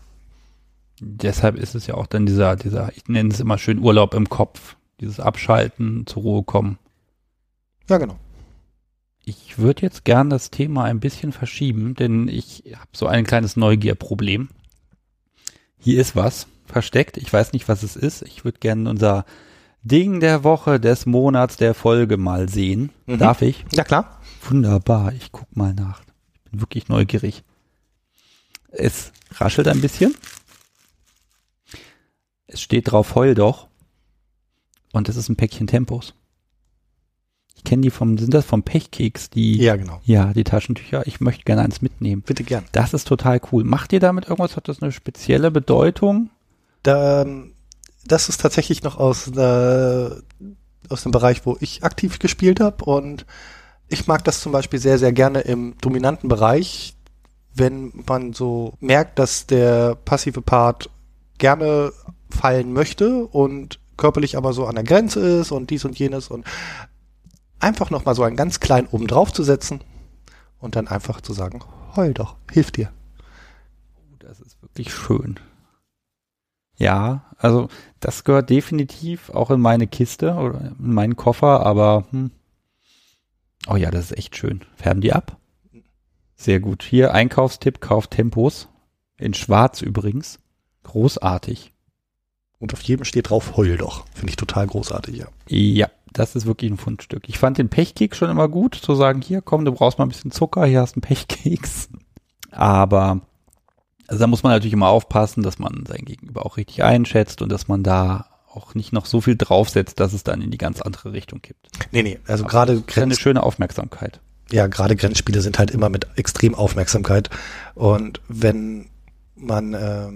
Deshalb ist es ja auch dann dieser, dieser, ich nenne es immer schön Urlaub im Kopf, dieses Abschalten, zur Ruhe kommen. Ja, genau. Ich würde jetzt gern das Thema ein bisschen verschieben, denn ich habe so ein kleines Neugierproblem. Hier ist was versteckt. Ich weiß nicht, was es ist. Ich würde gerne unser Ding der Woche, des Monats, der Folge mal sehen. Mhm. Darf ich? Ja, klar. Wunderbar, ich guck mal nach. Ich bin wirklich neugierig. Es raschelt ein bisschen. Es steht drauf, heul doch. Und es ist ein Päckchen Tempos. Ich kenne die vom, sind das vom Pechkeks, die, ja, genau. Ja, die Taschentücher. Ich möchte gerne eins mitnehmen. Bitte gern. Das ist total cool. Macht ihr damit irgendwas? Hat das eine spezielle Bedeutung? Da, das ist tatsächlich noch aus, äh, aus dem Bereich, wo ich aktiv gespielt habe und ich mag das zum Beispiel sehr, sehr gerne im dominanten Bereich, wenn man so merkt, dass der passive Part gerne fallen möchte und körperlich aber so an der Grenze ist und dies und jenes und einfach nochmal so einen ganz kleinen oben drauf zu setzen und dann einfach zu sagen, heul doch, hilf dir. Oh, das ist wirklich schön. Ja, also das gehört definitiv auch in meine Kiste oder in meinen Koffer, aber hm, Oh ja, das ist echt schön. Färben die ab? Sehr gut. Hier Einkaufstipp, kauft Tempos. In schwarz übrigens. Großartig. Und auf jedem steht drauf, heul doch. Finde ich total großartig, ja. Ja, das ist wirklich ein Fundstück. Ich fand den Pechkeks schon immer gut, zu sagen, hier komm, du brauchst mal ein bisschen Zucker, hier hast du einen Pechkeks. Aber also da muss man natürlich immer aufpassen, dass man sein Gegenüber auch richtig einschätzt und dass man da auch nicht noch so viel draufsetzt, dass es dann in die ganz andere Richtung kippt. Nee, nee, also gerade eine schöne Aufmerksamkeit. Ja, gerade Grenzspiele sind halt immer mit extrem Aufmerksamkeit und wenn man äh,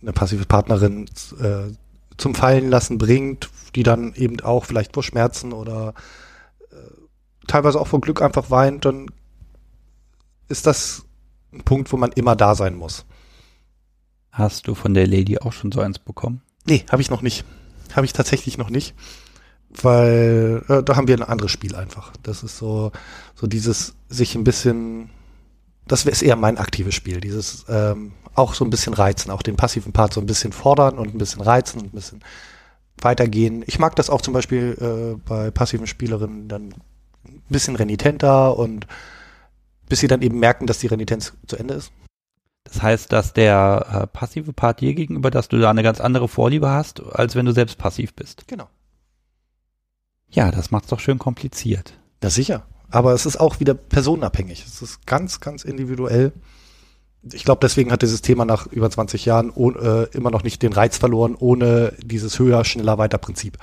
eine passive Partnerin äh, zum Fallen lassen bringt, die dann eben auch vielleicht vor Schmerzen oder äh, teilweise auch vor Glück einfach weint, dann ist das ein Punkt, wo man immer da sein muss. Hast du von der Lady auch schon so eins bekommen? Nee, habe ich noch nicht. Habe ich tatsächlich noch nicht. Weil äh, da haben wir ein anderes Spiel einfach. Das ist so, so dieses sich ein bisschen, das ist eher mein aktives Spiel. Dieses ähm, auch so ein bisschen reizen, auch den passiven Part so ein bisschen fordern und ein bisschen reizen und ein bisschen weitergehen. Ich mag das auch zum Beispiel äh, bei passiven Spielerinnen dann ein bisschen renitenter und bis sie dann eben merken, dass die Renitenz zu Ende ist. Das heißt, dass der äh, passive Part dir gegenüber, dass du da eine ganz andere Vorliebe hast, als wenn du selbst passiv bist. Genau. Ja, das macht's doch schön kompliziert. Ja, sicher. Aber es ist auch wieder personenabhängig. Es ist ganz, ganz individuell. Ich glaube, deswegen hat dieses Thema nach über 20 Jahren oh, äh, immer noch nicht den Reiz verloren, ohne dieses höher, schneller, weiter Prinzip.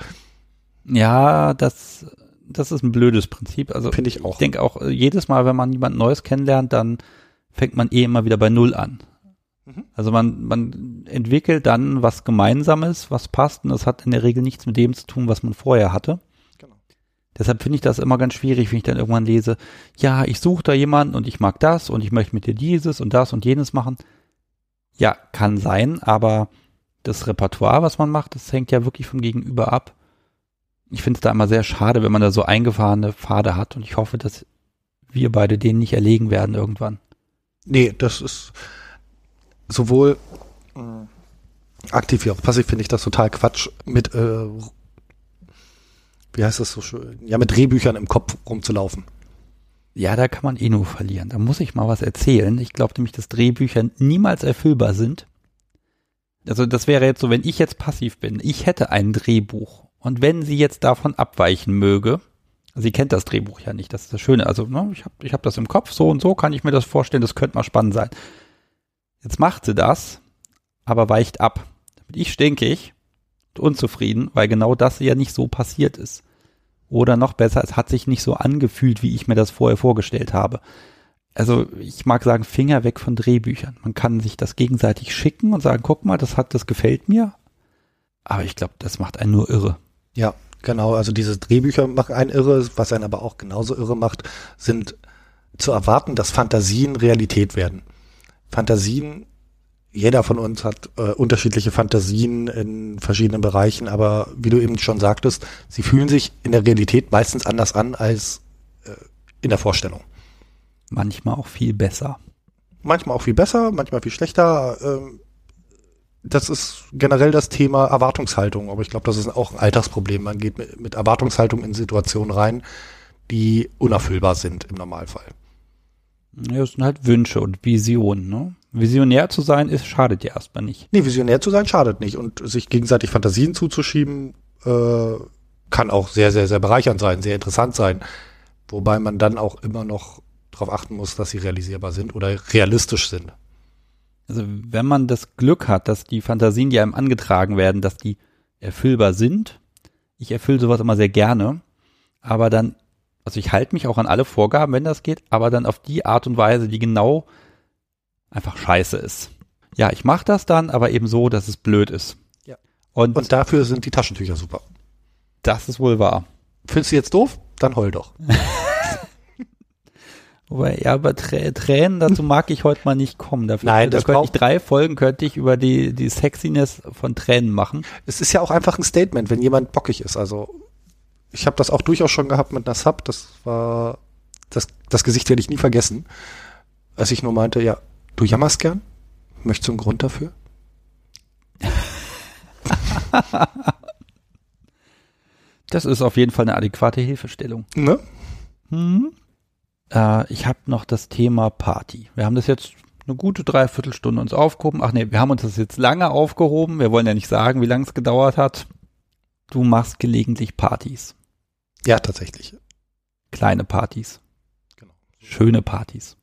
Ja, das, das ist ein blödes Prinzip. Also Finde ich auch. Ich denke auch, äh, jedes Mal, wenn man jemand Neues kennenlernt, dann fängt man eh immer wieder bei Null an. Mhm. Also man, man entwickelt dann was Gemeinsames, was passt und das hat in der Regel nichts mit dem zu tun, was man vorher hatte. Deshalb finde ich das immer ganz schwierig, wenn ich dann irgendwann lese, ja, ich suche da jemanden und ich mag das und ich möchte mit dir dieses und das und jenes machen. Ja, kann sein, aber das Repertoire, was man macht, das hängt ja wirklich vom Gegenüber ab. Ich finde es da immer sehr schade, wenn man da so eingefahrene Pfade hat und ich hoffe, dass wir beide denen nicht erlegen werden irgendwann. Nee, das ist sowohl äh, aktiv wie auch passiv finde ich das total Quatsch mit äh, wie heißt das so schön? Ja, mit Drehbüchern im Kopf rumzulaufen. Ja, da kann man eh nur verlieren. Da muss ich mal was erzählen. Ich glaube nämlich, dass Drehbücher niemals erfüllbar sind. Also das wäre jetzt so, wenn ich jetzt passiv bin, ich hätte ein Drehbuch und wenn sie jetzt davon abweichen möge, sie kennt das Drehbuch ja nicht, das ist das Schöne. Also ne, ich habe ich hab das im Kopf, so und so kann ich mir das vorstellen, das könnte mal spannend sein. Jetzt macht sie das, aber weicht ab. Damit ich stinkig und unzufrieden, weil genau das ja nicht so passiert ist. Oder noch besser, es hat sich nicht so angefühlt, wie ich mir das vorher vorgestellt habe. Also ich mag sagen, Finger weg von Drehbüchern. Man kann sich das gegenseitig schicken und sagen, guck mal, das hat, das gefällt mir. Aber ich glaube, das macht einen nur irre. Ja, genau. Also diese Drehbücher machen einen irre. Was einen aber auch genauso irre macht, sind zu erwarten, dass Fantasien Realität werden. Fantasien, jeder von uns hat äh, unterschiedliche Fantasien in verschiedenen Bereichen, aber wie du eben schon sagtest, sie fühlen sich in der Realität meistens anders an als äh, in der Vorstellung. Manchmal auch viel besser. Manchmal auch viel besser, manchmal viel schlechter. Ähm, das ist generell das Thema Erwartungshaltung, aber ich glaube, das ist auch ein Alltagsproblem. Man geht mit, mit Erwartungshaltung in Situationen rein, die unerfüllbar sind im Normalfall. Ja, das sind halt Wünsche und Visionen. Ne? Visionär zu sein, ist, schadet ja erstmal nicht. Nee, visionär zu sein schadet nicht. Und sich gegenseitig Fantasien zuzuschieben, äh, kann auch sehr, sehr, sehr bereichernd sein, sehr interessant sein. Wobei man dann auch immer noch darauf achten muss, dass sie realisierbar sind oder realistisch sind. Also wenn man das Glück hat, dass die Fantasien, die einem angetragen werden, dass die erfüllbar sind, ich erfülle sowas immer sehr gerne, aber dann, also ich halte mich auch an alle Vorgaben, wenn das geht, aber dann auf die Art und Weise, die genau einfach scheiße ist. Ja, ich mache das dann, aber eben so, dass es blöd ist. Ja. Und, Und dafür sind die Taschentücher super. das ist wohl wahr. Findest du jetzt doof? Dann heul doch. Wobei, ja, aber Trä Tränen, dazu mag ich heute mal nicht kommen. Dafür, Nein, da das könnte ich drei Folgen könnte ich über die, die Sexiness von Tränen machen. Es ist ja auch einfach ein Statement, wenn jemand bockig ist. Also ich habe das auch durchaus schon gehabt mit einer Sub. Das war das, das Gesicht werde ich nie vergessen, als ich nur meinte, ja, du jammerst gern. Möchtest du einen Grund dafür? Das ist auf jeden Fall eine adäquate Hilfestellung. Ne? Hm? Äh, ich habe noch das Thema Party. Wir haben das jetzt eine gute Dreiviertelstunde uns aufgehoben. Ach nee, wir haben uns das jetzt lange aufgehoben. Wir wollen ja nicht sagen, wie lange es gedauert hat. Du machst gelegentlich Partys. Ja, tatsächlich. Kleine Partys. Genau. Schöne Partys.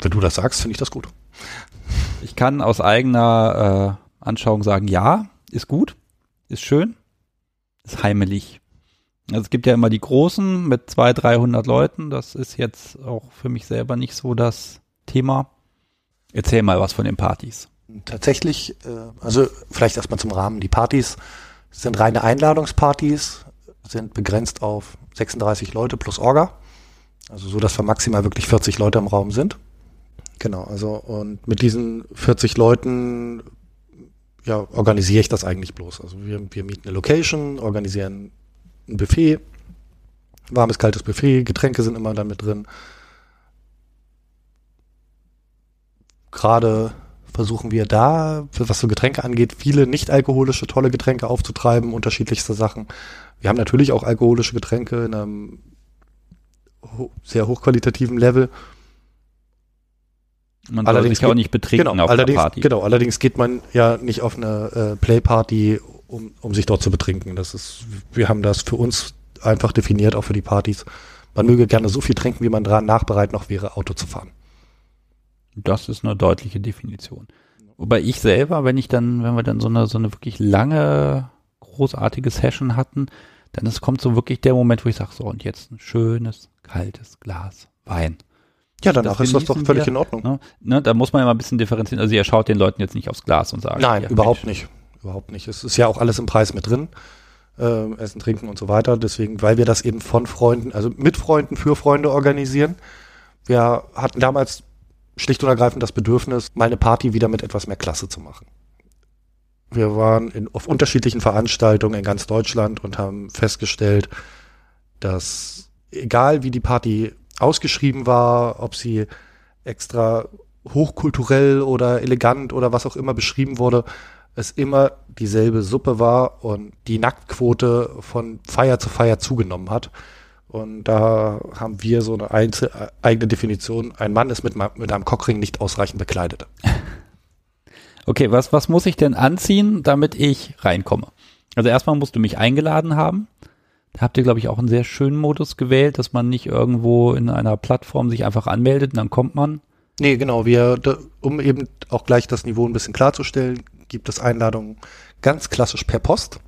Wenn du das sagst, finde ich das gut. Ich kann aus eigener äh, Anschauung sagen, ja, ist gut, ist schön, ist heimelig. Also es gibt ja immer die großen mit 200, 300 Leuten. Das ist jetzt auch für mich selber nicht so das Thema. Erzähl mal was von den Partys. Tatsächlich, äh, also vielleicht erstmal zum Rahmen. Die Partys sind reine Einladungspartys, sind begrenzt auf 36 Leute plus Orga. Also so, dass wir maximal wirklich 40 Leute im Raum sind. Genau, also und mit diesen 40 Leuten ja, organisiere ich das eigentlich bloß. Also wir, wir mieten eine Location, organisieren ein Buffet, warmes, kaltes Buffet, Getränke sind immer dann mit drin. Gerade versuchen wir da, was so Getränke angeht, viele nicht alkoholische, tolle Getränke aufzutreiben, unterschiedlichste Sachen. Wir haben natürlich auch alkoholische Getränke in einem sehr hochqualitativen Level. Man Allerdings soll sich ja auch geht- nicht betrinken genau, auf allerdings, der Party. Genau, allerdings geht man ja nicht auf eine äh, Playparty, um, um sich dort zu betrinken. Das ist, wir haben das für uns einfach definiert, auch für die Partys. Man möge gerne so viel trinken, wie man dran nachbereit noch wäre, Auto zu fahren. Das ist eine deutliche Definition. Wobei ich selber, wenn ich dann, wenn wir dann so eine, so eine wirklich lange, großartige Session hatten, dann ist, kommt so wirklich der Moment, wo ich sage, so und jetzt ein schönes, kaltes Glas Wein. Ja, danach ist das doch völlig wir, in Ordnung. Ne, ne, da muss man ja mal ein bisschen differenzieren. Also ihr schaut den Leuten jetzt nicht aufs Glas und sagt. Nein, ja, überhaupt Mensch. nicht. Überhaupt nicht. Es ist ja auch alles im Preis mit drin. Äh, Essen, Trinken und so weiter. Deswegen, weil wir das eben von Freunden, also mit Freunden für Freunde organisieren. Wir hatten damals schlicht und ergreifend das Bedürfnis, mal eine Party wieder mit etwas mehr Klasse zu machen. Wir waren in, auf unterschiedlichen Veranstaltungen in ganz Deutschland und haben festgestellt, dass egal wie die Party ausgeschrieben war, ob sie extra hochkulturell oder elegant oder was auch immer beschrieben wurde, es immer dieselbe Suppe war und die Nacktquote von Feier zu Feier zugenommen hat. Und da haben wir so eine einzel eigene Definition. Ein Mann ist mit, mit einem Cockring nicht ausreichend bekleidet. Okay, was, was muss ich denn anziehen, damit ich reinkomme? Also erstmal musst du mich eingeladen haben. Da habt ihr, glaube ich, auch einen sehr schönen Modus gewählt, dass man nicht irgendwo in einer Plattform sich einfach anmeldet und dann kommt man. Nee, genau. Wir, um eben auch gleich das Niveau ein bisschen klarzustellen, gibt es Einladungen ganz klassisch per Post.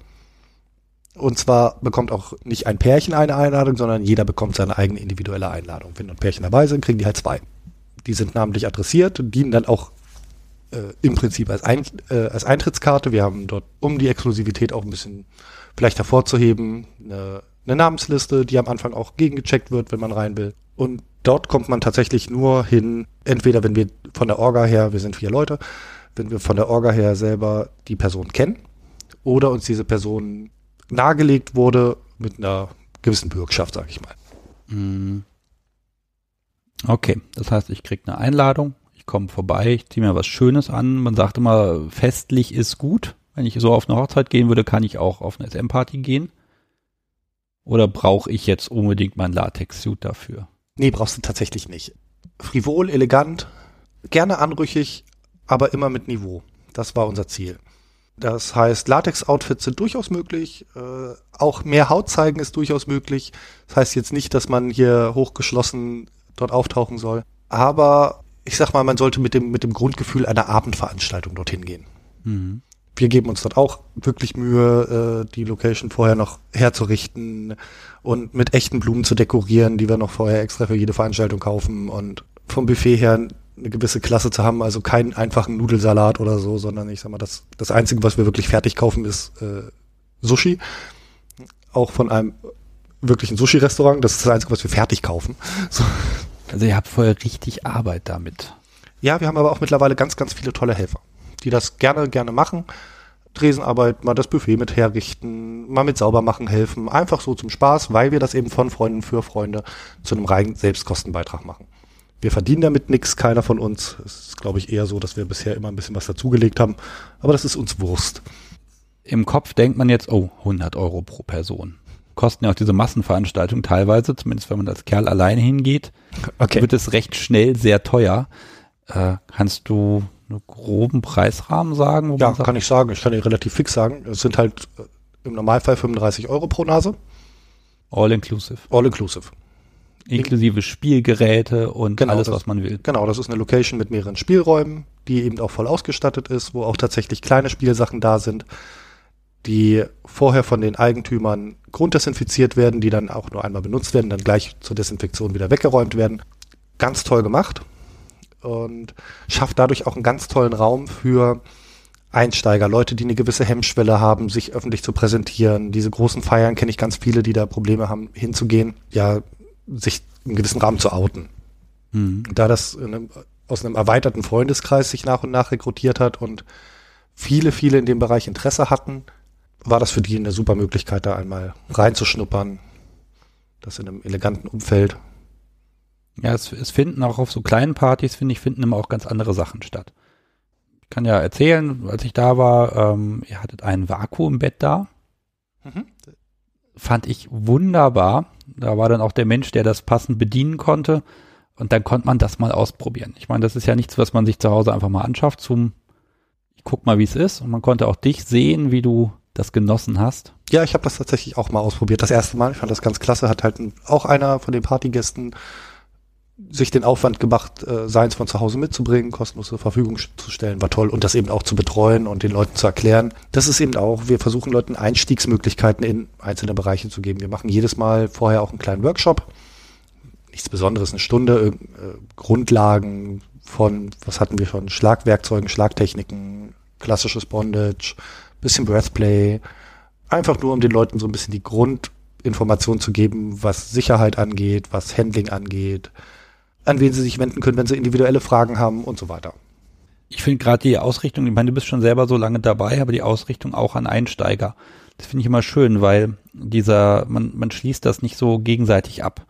Und zwar bekommt auch nicht ein Pärchen eine Einladung, sondern jeder bekommt seine eigene individuelle Einladung. Wenn ein Pärchen dabei sind, kriegen die halt zwei. Die sind namentlich adressiert und dienen dann auch äh, im Prinzip als, ein, äh, als Eintrittskarte. Wir haben dort, um die Exklusivität auch ein bisschen vielleicht hervorzuheben, eine, eine Namensliste, die am Anfang auch gegengecheckt wird, wenn man rein will. Und dort kommt man tatsächlich nur hin, entweder wenn wir von der Orga her, wir sind vier Leute, wenn wir von der Orga her selber die Person kennen oder uns diese Person nahegelegt wurde mit einer gewissen Bürgschaft, sag ich mal. Mhm. Okay, das heißt, ich krieg eine Einladung, ich komme vorbei, ich ziehe mir was Schönes an. Man sagt immer, festlich ist gut. Wenn ich so auf eine Hochzeit gehen würde, kann ich auch auf eine SM-Party gehen. Oder brauche ich jetzt unbedingt mein Latex-Suit dafür? Nee, brauchst du tatsächlich nicht. Frivol, elegant, gerne anrüchig, aber immer mit Niveau. Das war unser Ziel. Das heißt, Latex-Outfits sind durchaus möglich. Äh, auch mehr Haut zeigen ist durchaus möglich. Das heißt jetzt nicht, dass man hier hochgeschlossen dort auftauchen soll. Aber ich sag mal, man sollte mit dem, mit dem Grundgefühl einer Abendveranstaltung dorthin gehen. Mhm. Wir geben uns dort auch wirklich Mühe, äh, die Location vorher noch herzurichten und mit echten Blumen zu dekorieren, die wir noch vorher extra für jede Veranstaltung kaufen und vom Buffet her eine gewisse Klasse zu haben, also keinen einfachen Nudelsalat oder so, sondern ich sag mal, das, das Einzige, was wir wirklich fertig kaufen, ist äh, Sushi. Auch von einem wirklichen Sushi-Restaurant. Das ist das Einzige, was wir fertig kaufen. So. Also ihr habt vorher richtig Arbeit damit. Ja, wir haben aber auch mittlerweile ganz, ganz viele tolle Helfer, die das gerne, gerne machen. Tresenarbeit, mal das Buffet mit herrichten, mal mit Saubermachen helfen. Einfach so zum Spaß, weil wir das eben von Freunden für Freunde zu einem reinen Selbstkostenbeitrag machen. Wir verdienen damit nichts, keiner von uns. Es ist, glaube ich, eher so, dass wir bisher immer ein bisschen was dazugelegt haben. Aber das ist uns Wurst. Im Kopf denkt man jetzt, oh, 100 Euro pro Person. Kosten ja auch diese Massenveranstaltungen teilweise, zumindest wenn man als Kerl alleine hingeht, Okay. wird es recht schnell sehr teuer. Äh, kannst du einen groben Preisrahmen sagen? Wo Ja, man sagt, kann ich sagen. Ich kann dir relativ fix sagen. Es sind halt äh, im Normalfall 35 Euro pro Nase. All inclusive. All inclusive. Inklusive Spielgeräte und Genau, alles, das- was man will. Genau, das ist eine Location mit mehreren Spielräumen, die eben auch voll ausgestattet ist, wo auch tatsächlich kleine Spielsachen da sind, die vorher von den Eigentümern grunddesinfiziert werden, die dann auch nur einmal benutzt werden, dann gleich zur Desinfektion wieder weggeräumt werden. Ganz toll gemacht und schafft dadurch auch einen ganz tollen Raum für Einsteiger, Leute, die eine gewisse Hemmschwelle haben, sich öffentlich zu präsentieren. Diese großen Feiern kenne ich ganz viele, die da Probleme haben, hinzugehen, ja, sich im gewissen Rahmen zu outen Hm. da das in einem, aus einem erweiterten Freundeskreis sich nach und nach rekrutiert hat und viele, viele in dem Bereich Interesse hatten, war das für die eine super Möglichkeit, da einmal reinzuschnuppern. Das in einem eleganten Umfeld. Ja, es, es finden auch auf so kleinen Partys, finde ich, finden immer auch ganz andere Sachen statt. Ich kann ja erzählen, als ich da war, ähm, ihr hattet ein Vakuumbett da. Fand ich wunderbar. Da war dann auch der Mensch, der das passend bedienen konnte. Und dann konnte man das mal ausprobieren. Ich meine, das ist ja nichts, was man sich zu Hause einfach mal anschafft zum, ich guck mal, wie es ist. Und man konnte auch dich sehen, wie du das genossen hast. Ja, ich habe das tatsächlich auch mal ausprobiert. Das erste Mal. Ich fand das ganz klasse. Hat halt auch einer von den Partygästen sich den Aufwand gemacht, äh, Seins von zu Hause mitzubringen, kostenlos zur Verfügung zu stellen, war toll und das eben auch zu betreuen und den Leuten zu erklären. Das ist eben auch, wir versuchen Leuten Einstiegsmöglichkeiten in einzelne Bereiche zu geben. Wir machen jedes Mal vorher auch einen kleinen Workshop. Nichts Besonderes, eine Stunde, äh, Grundlagen von, was hatten wir schon, Schlagwerkzeugen, Schlagtechniken, klassisches Bondage, bisschen Breathplay. Einfach nur, um den Leuten so ein bisschen die Grundinformation zu geben, was Sicherheit angeht, was Handling angeht, an wen sie sich wenden können, wenn sie individuelle Fragen haben und so weiter. Ich finde gerade die Ausrichtung, ich meine, du bist schon selber so lange dabei, aber die Ausrichtung auch an Einsteiger. Das finde ich immer schön, weil dieser, man, man schließt das nicht so gegenseitig ab.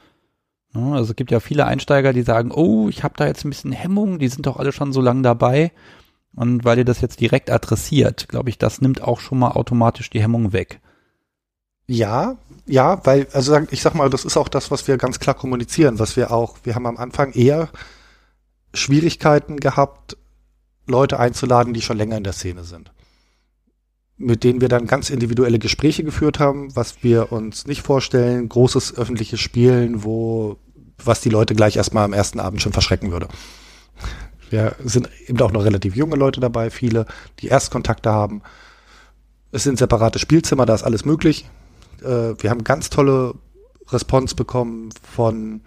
Ne, also es gibt ja viele Einsteiger, die sagen, oh, ich habe da jetzt ein bisschen Hemmung, die sind doch alle schon so lange dabei. Und weil ihr das jetzt direkt adressiert, glaube ich, das nimmt auch schon mal automatisch die Hemmung weg. Ja, ja, weil, also ich sag mal, das ist auch das, was wir ganz klar kommunizieren, was wir auch, wir haben am Anfang eher Schwierigkeiten gehabt, Leute einzuladen, die schon länger in der Szene sind. Mit denen wir dann ganz individuelle Gespräche geführt haben, was wir uns nicht vorstellen, großes öffentliches Spielen, wo, was die Leute gleich erstmal am ersten Abend schon verschrecken würde. Wir sind eben auch noch relativ junge Leute dabei, viele, die Erstkontakte haben. Es sind separate Spielzimmer, da ist alles möglich äh, wir haben ganz tolle Response bekommen von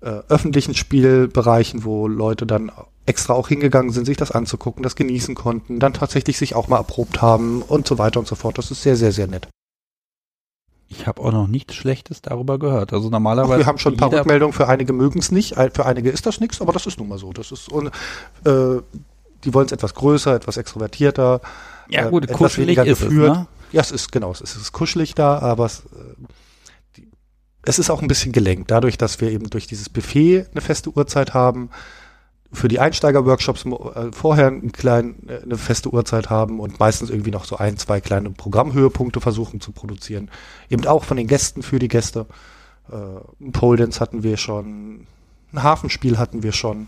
äh, öffentlichen Spielbereichen, wo Leute dann extra auch hingegangen sind, sich das anzugucken, das genießen konnten, dann tatsächlich sich auch mal erprobt haben und so weiter und so fort. Das ist sehr, sehr, sehr nett. Ich habe auch noch nichts Schlechtes darüber gehört. Also normalerweise. Ach, wir haben schon ein paar Rückmeldungen. Für einige mögen es nicht, für einige ist das nichts, aber das ist nun mal so. Das ist und, äh, die wollen es etwas größer, etwas extrovertierter. Ja gut, äh, kuschelig ist geführt. es, ne? Ja, es ist genau, es ist kuschelig da, aber es, äh, es ist auch ein bisschen gelenkt, dadurch, dass wir eben durch dieses Buffet eine feste Uhrzeit haben, für die Einsteiger-Workshops äh, vorher einen kleinen, äh, eine feste Uhrzeit haben und meistens irgendwie noch so ein, zwei kleine Programmhöhepunkte versuchen zu produzieren. Eben auch von den Gästen für die Gäste. Äh, Pole Dance hatten wir schon, ein Hafenspiel hatten wir schon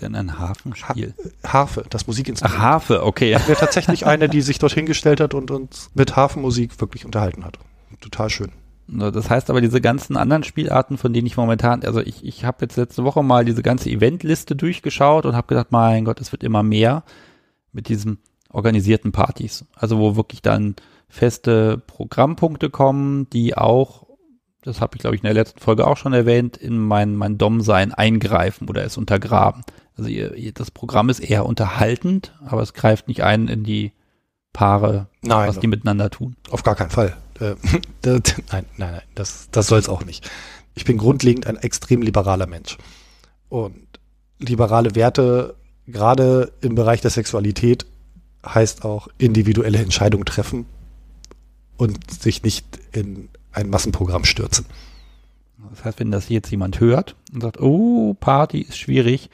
denn ein Hafenspiel? Ha Harfe, das Musikinstrument. Ach, Harfe, okay. Hatten wir tatsächlich eine, die sich dorthin gestellt hat und uns mit Hafenmusik wirklich unterhalten hat. Total schön. Das heißt aber, diese ganzen anderen Spielarten, von denen ich momentan, also ich, ich habe jetzt letzte Woche mal diese ganze Eventliste durchgeschaut und habe gedacht, mein Gott, es wird immer mehr mit diesen organisierten Partys. Also wo wirklich dann feste Programmpunkte kommen, die auch, das habe ich glaube ich in der letzten Folge auch schon erwähnt, in mein, mein Dom-Sein eingreifen oder es untergraben. Also ihr, ihr, das Programm ist eher unterhaltend, aber es greift nicht ein in die Paare, nein, was die miteinander tun. Auf gar keinen Fall. Äh, das, nein, nein, nein, das, das soll es auch nicht. Ich bin grundlegend ein extrem liberaler Mensch. Und liberale Werte, gerade im Bereich der Sexualität, heißt auch individuelle Entscheidungen treffen und sich nicht in ein Massenprogramm stürzen. Das heißt, wenn das jetzt jemand hört und sagt, oh, Party ist schwierig,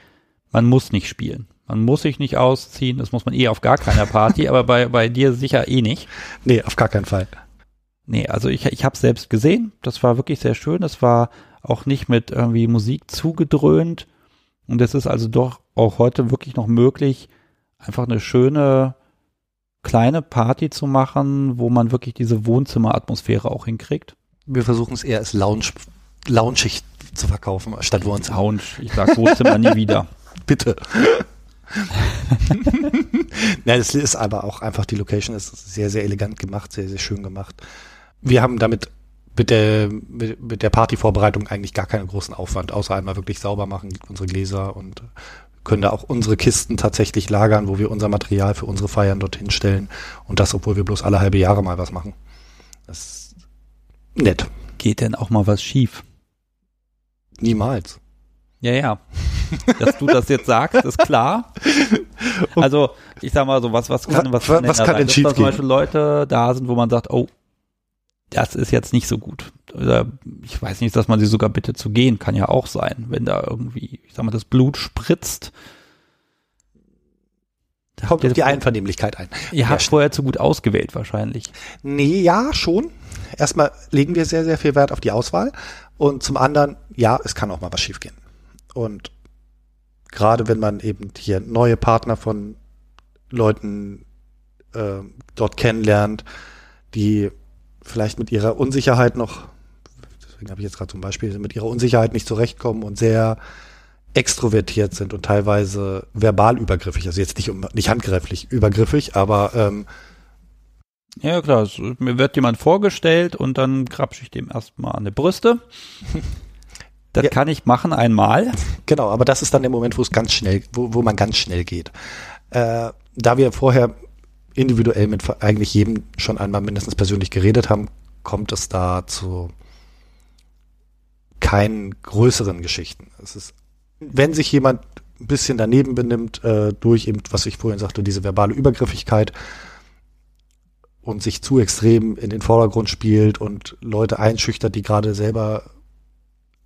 man muss nicht spielen. Man muss sich nicht ausziehen, das muss man eh auf gar keiner Party, aber bei, bei dir sicher eh nicht. Nee, auf gar keinen Fall. Nee, also ich, ich habe selbst gesehen, das war wirklich sehr schön, das war auch nicht mit irgendwie Musik zugedröhnt und es ist also doch auch heute wirklich noch möglich, einfach eine schöne kleine Party zu machen, wo man wirklich diese Wohnzimmeratmosphäre auch hinkriegt. Wir versuchen es eher als Lounge, loungig zu verkaufen, statt Wohnzimmer. Lounge, ich sag Wohnzimmer nie wieder. Bitte. Nein, es ist aber auch einfach, die Location ist sehr, sehr elegant gemacht, sehr, sehr schön gemacht. Wir haben damit mit der, mit, mit der Partyvorbereitung eigentlich gar keinen großen Aufwand, außer einmal wirklich sauber machen, unsere Gläser und können da auch unsere Kisten tatsächlich lagern, wo wir unser Material für unsere Feiern dorthin stellen. Und das, obwohl wir bloß alle halbe Jahre mal was machen. Das ist nett. Geht denn auch mal was schief? Niemals. Ja, ja. Dass du das jetzt sagst, ist klar. Also, ich sag mal so, was, was kann, was, was, was kann denn schief Dass da zum Beispiel Leute da sind, wo man sagt, oh, das ist jetzt nicht so gut. Oder ich weiß nicht, dass man sie sogar bitte zu gehen, kann ja auch sein, wenn da irgendwie, ich sag mal, das Blut spritzt. Da Kommt auf die Einvernehmlichkeit ein. Ihr ja, habt vorher zu gut ausgewählt wahrscheinlich. Nee, ja, schon. Erstmal legen wir sehr, sehr viel Wert auf die Auswahl. Und zum anderen, ja, es kann auch mal was schiefgehen. Und gerade wenn man eben hier neue Partner von Leuten äh, dort kennenlernt, die vielleicht mit ihrer Unsicherheit noch deswegen habe ich jetzt gerade zum Beispiel, mit ihrer Unsicherheit nicht zurechtkommen und sehr extrovertiert sind und teilweise verbal übergriffig, also jetzt nicht, nicht handgreiflich übergriffig, aber ähm, ja, klar. Mir wird jemand vorgestellt und dann grapsche ich dem erstmal an die Brüste. Das ja. kann ich machen einmal. Genau, aber das ist dann der Moment, wo es ganz schnell, wo, wo man ganz schnell geht. Äh, da wir vorher individuell mit eigentlich jedem schon einmal mindestens persönlich geredet haben, kommt es da zu keinen größeren Geschichten. Es ist, wenn sich jemand ein bisschen daneben benimmt, äh, durch eben, was ich vorhin sagte, diese verbale Übergriffigkeit, und sich zu extrem in den Vordergrund spielt und Leute einschüchtert, die gerade selber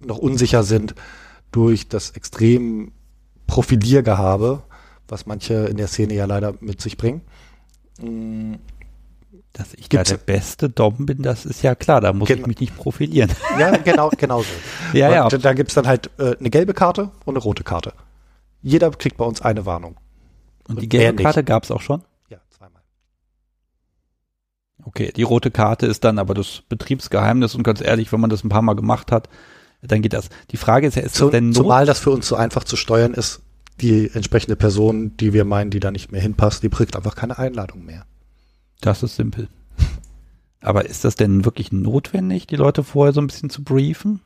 noch unsicher sind durch das extrem Profiliergehabe, was manche in der Szene ja leider mit sich bringen. Mm. Dass ich Gibt's, da der beste Dom bin, das ist ja klar, da muss ich mich nicht profilieren. Ja, genau, genau so. ja, ja. Da, da gibt's dann halt äh, eine gelbe Karte und eine rote Karte. Jeder kriegt bei uns eine Warnung. Und, und die gelbe Karte gab's auch schon? Okay, die rote Karte ist dann aber das Betriebsgeheimnis und ganz ehrlich, wenn man das ein paar Mal gemacht hat, dann geht das. Die Frage ist ja, ist Zu, das denn Not Zumal das für uns so einfach zu steuern ist, die entsprechende Person, die wir meinen, die da nicht mehr hinpasst, die kriegt einfach keine Einladung mehr. Das ist simpel. Aber ist das denn wirklich notwendig, die Leute vorher so ein bisschen zu briefen?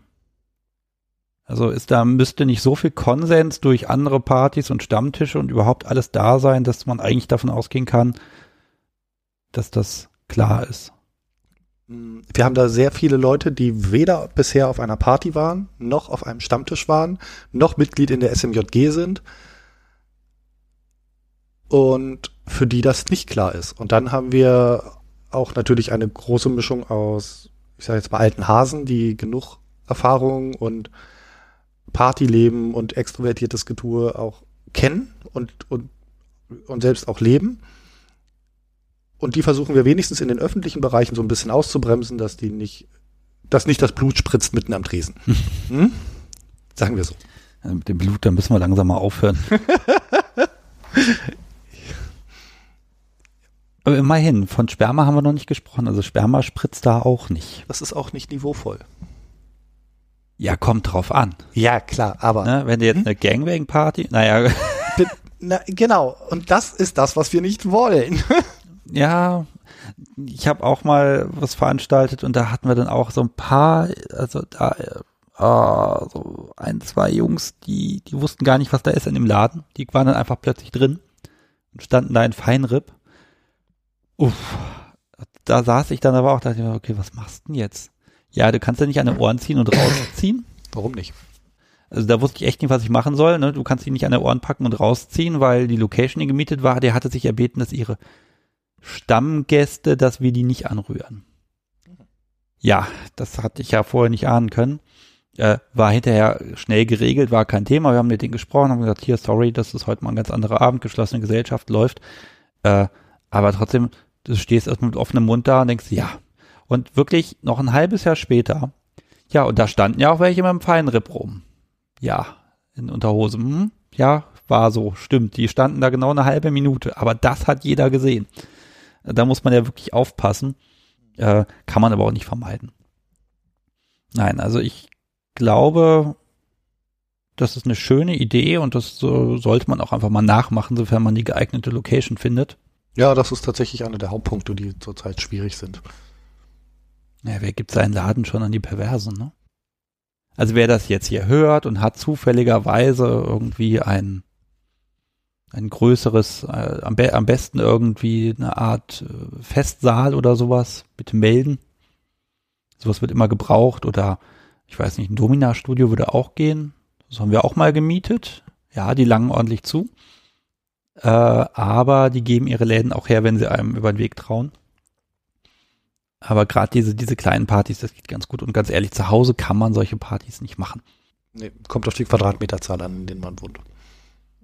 Also ist da, müsste nicht so viel Konsens durch andere Partys und Stammtische und überhaupt alles da sein, dass man eigentlich davon ausgehen kann, dass das klar ist. Wir haben da sehr viele Leute, die weder bisher auf einer Party waren, noch auf einem Stammtisch waren, noch Mitglied in der SMJG sind und für die das nicht klar ist. Und dann haben wir auch natürlich eine große Mischung aus, ich sage jetzt mal alten Hasen, die genug Erfahrung und Partyleben und extrovertiertes Getue auch kennen und, und, und selbst auch leben und die versuchen wir wenigstens in den öffentlichen Bereichen so ein bisschen auszubremsen, dass die nicht, dass nicht das Blut spritzt mitten am Tresen. Hm? Sagen wir so. Ja, mit dem Blut, da müssen wir langsam mal aufhören. Aber immerhin, von Sperma haben wir noch nicht gesprochen. Also Sperma spritzt da auch nicht. Das ist auch nicht niveauvoll. Ja, kommt drauf an. Ja, klar, aber. Ne, wenn du jetzt hm? eine Gangbang-Party, naja. Na, genau, und das ist das, was wir nicht wollen. ja, ich habe auch mal was veranstaltet und da hatten wir dann auch so ein paar, also da äh, so ein, zwei Jungs, die, die wussten gar nicht, was da ist in dem Laden. Die waren dann einfach plötzlich drin und standen da in Feinripp. Uff, da saß ich dann aber auch, dachte ich mir, okay, was machst du denn jetzt? Ja, du kannst ja nicht an den Ohren ziehen und rausziehen. Warum nicht? Also da wusste ich echt nicht, was ich machen soll. Ne? Du kannst ihn nicht an den Ohren packen und rausziehen, weil die Location, die gemietet war, der hatte sich erbeten, dass ihre Stammgäste, dass wir die nicht anrühren. Ja, das hatte ich ja vorher nicht ahnen können. Äh, war hinterher schnell geregelt, war kein Thema. Wir haben mit denen gesprochen, haben gesagt, hier, sorry, das ist heute mal ein ganz anderer Abend, geschlossene Gesellschaft läuft. Äh, aber trotzdem, du stehst erst mit offenem Mund da und denkst, ja. Und wirklich noch ein halbes Jahr später, ja, und da standen ja auch welche mit dem Feinripp rum. Ja, in Unterhose. Hm, ja, war so, stimmt. Die standen da genau eine halbe Minute. Aber das hat jeder gesehen. Da muss man ja wirklich aufpassen. Äh, kann man aber auch nicht vermeiden. Nein, also ich glaube, das ist eine schöne Idee und das so, sollte man auch einfach mal nachmachen, sofern man die geeignete Location findet. Ja, das ist tatsächlich einer der Hauptpunkte, die zurzeit schwierig sind. Ja, wer gibt seinen Laden schon an die Perversen, ne? Also wer das jetzt hier hört und hat zufälligerweise irgendwie ein ein größeres, äh, am, be am, besten irgendwie eine Art äh, Festsaal oder sowas, bitte melden. Sowas wird immer gebraucht oder ich weiß nicht, ein Domina-Studio würde auch gehen. Das haben wir auch mal gemietet. Ja, die langen ordentlich zu. Äh, aber die geben ihre Läden auch her, wenn sie einem über den Weg trauen. Aber gerade diese, diese kleinen Partys, das geht ganz gut. Und ganz ehrlich, zu Hause kann man solche Partys nicht machen. Nee, kommt auf die Quadratmeterzahl an, in denen man wohnt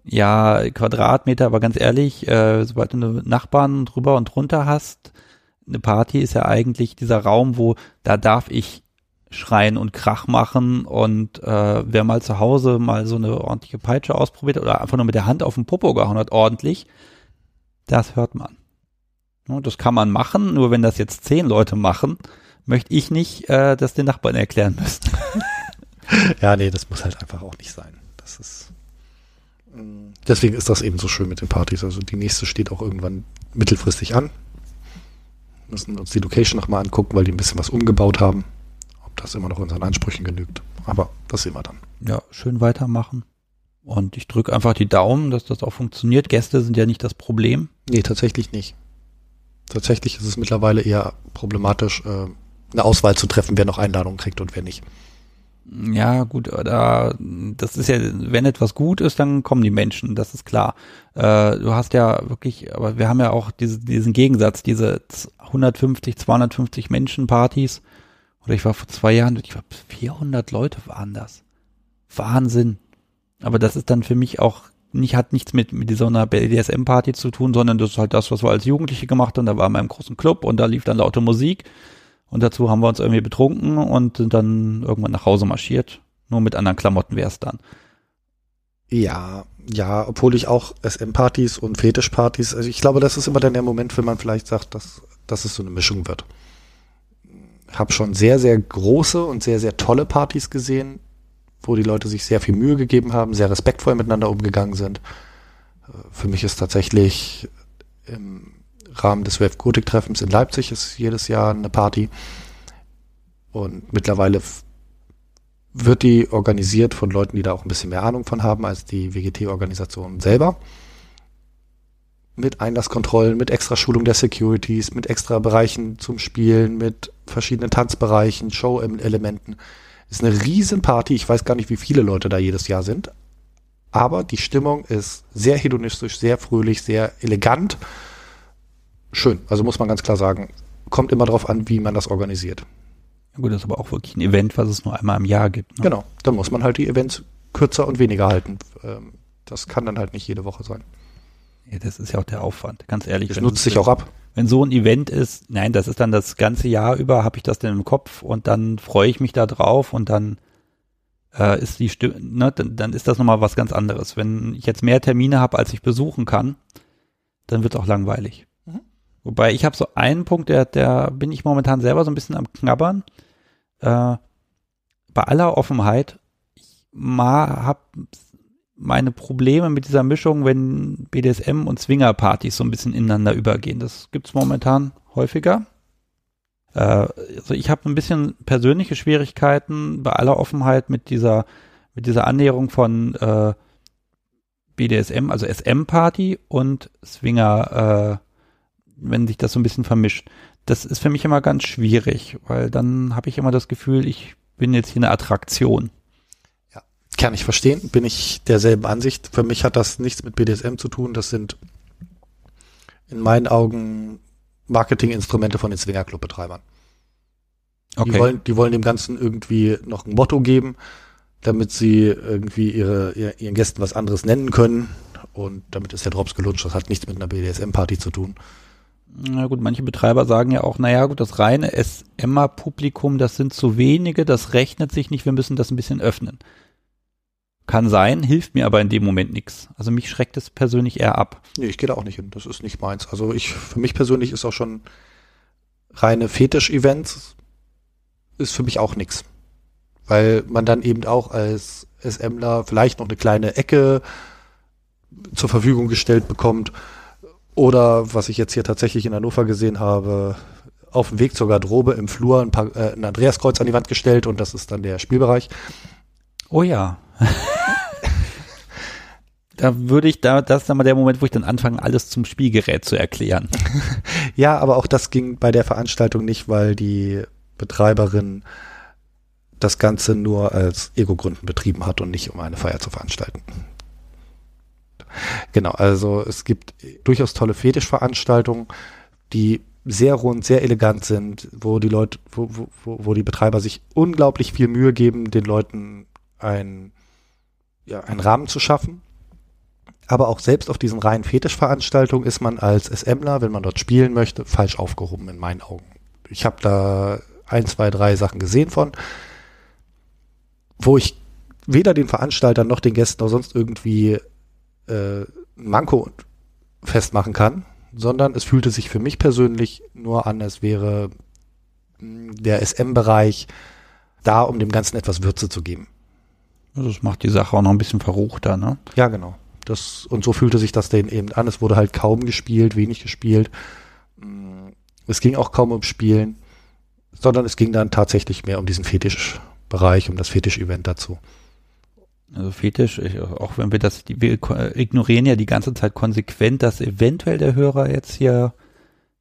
ja, Quadratmeter, aber ganz ehrlich, äh, sobald du eine Nachbarn drüber und drunter hast, eine Party ist ja eigentlich dieser Raum, wo da darf ich schreien und Krach machen und äh, wer mal zu Hause mal so eine ordentliche Peitsche ausprobiert oder einfach nur mit der Hand auf den Popo gehauen hat, ordentlich, das hört man. Das kann man machen, nur wenn das jetzt zehn Leute machen, möchte ich nicht äh, das den Nachbarn erklären müssen. ja, nee, das muss halt einfach auch nicht sein. Das ist deswegen ist das eben so schön mit den Partys. Also die nächste steht auch irgendwann mittelfristig an. Müssen uns die Location nochmal angucken, weil die ein bisschen was umgebaut haben. Ob das immer noch unseren Ansprüchen genügt. Aber das sehen wir dann. Ja, schön weitermachen. Und ich drücke einfach die Daumen, dass das auch funktioniert. Gäste sind ja nicht das Problem. Nee, tatsächlich nicht. Tatsächlich ist es mittlerweile eher problematisch, äh, eine Auswahl zu treffen, wer noch Einladungen kriegt und wer nicht. Ja, gut, da, das ist ja, wenn etwas gut ist, dann kommen die Menschen, das ist klar. Äh, du hast ja wirklich, aber wir haben ja auch diese, diesen Gegensatz, diese 150, 250 Menschen Partys. Oder ich war vor zwei Jahren, ich glaube 400 Leute waren das. Wahnsinn. Aber das ist dann für mich auch nicht, hat nichts mit, mit dieser BDSM-Party zu tun, sondern das ist halt das, was wir als Jugendliche gemacht haben. Da waren wir im großen Club und da lief dann laute Musik. Und dazu haben wir uns irgendwie betrunken und sind dann irgendwann nach Hause marschiert. Nur mit anderen Klamotten wäre es dann. Ja, ja, obwohl ich auch SM-Partys und Fetischpartys, also ich glaube, das ist immer dann der Moment, wenn man vielleicht sagt, dass, dass es so eine Mischung wird. Hab schon sehr, sehr große und sehr, sehr tolle Partys gesehen, wo die Leute sich sehr viel Mühe gegeben haben, sehr respektvoll miteinander umgegangen sind. Für mich ist tatsächlich im Rahmen des Wave Gothic Treffens in Leipzig ist jedes Jahr eine Party. Und mittlerweile wird die organisiert von Leuten, die da auch ein bisschen mehr Ahnung von haben als die WGT-Organisation selber. Mit Einlasskontrollen, mit extra Schulung der Securities, mit extra Bereichen zum Spielen, mit verschiedenen Tanzbereichen, Show-Elementen. Ist eine riesen Party. Ich weiß gar nicht, wie viele Leute da jedes Jahr sind. Aber die Stimmung ist sehr hedonistisch, sehr fröhlich, sehr elegant schön. Also muss man ganz klar sagen, kommt immer darauf an, wie man das organisiert. Ja gut, das ist aber auch wirklich ein Event, was es nur einmal im Jahr gibt. Ne? Genau, dann muss man halt die Events kürzer und weniger halten. Ähm, das kann dann halt nicht jede Woche sein. Ja, das ist ja auch der Aufwand, ganz ehrlich. Das nutzt sich auch ab. Wenn so ein Event ist, nein, das ist dann das ganze Jahr über, habe ich das denn im Kopf und dann freue ich mich da drauf und dann äh, ist die Stimme, ne, dann, dann ist das nochmal was ganz anderes. Wenn ich jetzt mehr Termine habe, als ich besuchen kann, dann wird es auch langweilig. Wobei ich habe so einen Punkt, der, der bin ich momentan selber so ein bisschen am Knabbern. Äh, bei aller Offenheit, ich habe meine Probleme mit dieser Mischung, wenn BDSM und Swingerpartys so ein bisschen ineinander übergehen. Das gibt's momentan häufiger. Äh, also ich habe ein bisschen persönliche Schwierigkeiten bei aller Offenheit mit dieser mit dieser Annäherung von äh, BDSM, also SM-Party und Swinger äh, wenn sich das so ein bisschen vermischt. Das ist für mich immer ganz schwierig, weil dann habe ich immer das Gefühl, ich bin jetzt hier eine Attraktion. Ja, kann ich verstehen, bin ich derselben Ansicht. Für mich hat das nichts mit BDSM zu tun. Das sind in meinen Augen Marketinginstrumente von den Swingerclub-Betreibern. Okay. Die, wollen, die wollen dem Ganzen irgendwie noch ein Motto geben, damit sie irgendwie ihre, ihren Gästen was anderes nennen können. Und damit ist der Drops gelutscht. Das hat nichts mit einer BDSM-Party zu tun. Na gut, manche Betreiber sagen ja auch, naja gut, das reine SMA-Publikum, das sind zu wenige, das rechnet sich nicht, wir müssen das ein bisschen öffnen. Kann sein, hilft mir aber in dem Moment nichts. Also mich schreckt es persönlich eher ab. Nee, ich gehe da auch nicht hin. Das ist nicht meins. Also ich, für mich persönlich ist auch schon reine Fetisch-Events ist für mich auch nichts. Weil man dann eben auch als SMler vielleicht noch eine kleine Ecke zur Verfügung gestellt bekommt, oder was ich jetzt hier tatsächlich in Hannover gesehen habe, auf dem Weg zur Garderobe im Flur ein, paar, äh, ein Andreaskreuz an die Wand gestellt und das ist dann der Spielbereich. Oh ja. da würde ich, da, das ist dann mal der Moment, wo ich dann anfange, alles zum Spielgerät zu erklären. ja, aber auch das ging bei der Veranstaltung nicht, weil die Betreiberin das Ganze nur als Ego-Gründen betrieben hat und nicht um eine Feier zu veranstalten. Genau, also es gibt durchaus tolle Fetischveranstaltungen, die sehr rund, sehr elegant sind, wo die Leute, wo, wo, wo die Betreiber sich unglaublich viel Mühe geben, den Leuten ein, ja, einen Rahmen zu schaffen. Aber auch selbst auf diesen reinen Fetischveranstaltungen ist man als SMler, wenn man dort spielen möchte, falsch aufgehoben in meinen Augen. Ich habe da ein, zwei, drei Sachen gesehen von, wo ich weder den Veranstaltern noch den Gästen noch sonst irgendwie äh, Manko festmachen kann, sondern es fühlte sich für mich persönlich nur an, als wäre der SM-Bereich da, um dem Ganzen etwas Würze zu geben. Also das macht die Sache auch noch ein bisschen verruchter, ne? Ja, genau. Das, und so fühlte sich das denen eben an. Es wurde halt kaum gespielt, wenig gespielt. Mm, es ging auch kaum um Spielen, sondern es ging dann tatsächlich mehr um diesen Fetischbereich, um das Fetisch-Event dazu. Also Fetisch, ich, auch wenn wir das, wir ignorieren ja die ganze Zeit konsequent, dass eventuell der Hörer jetzt hier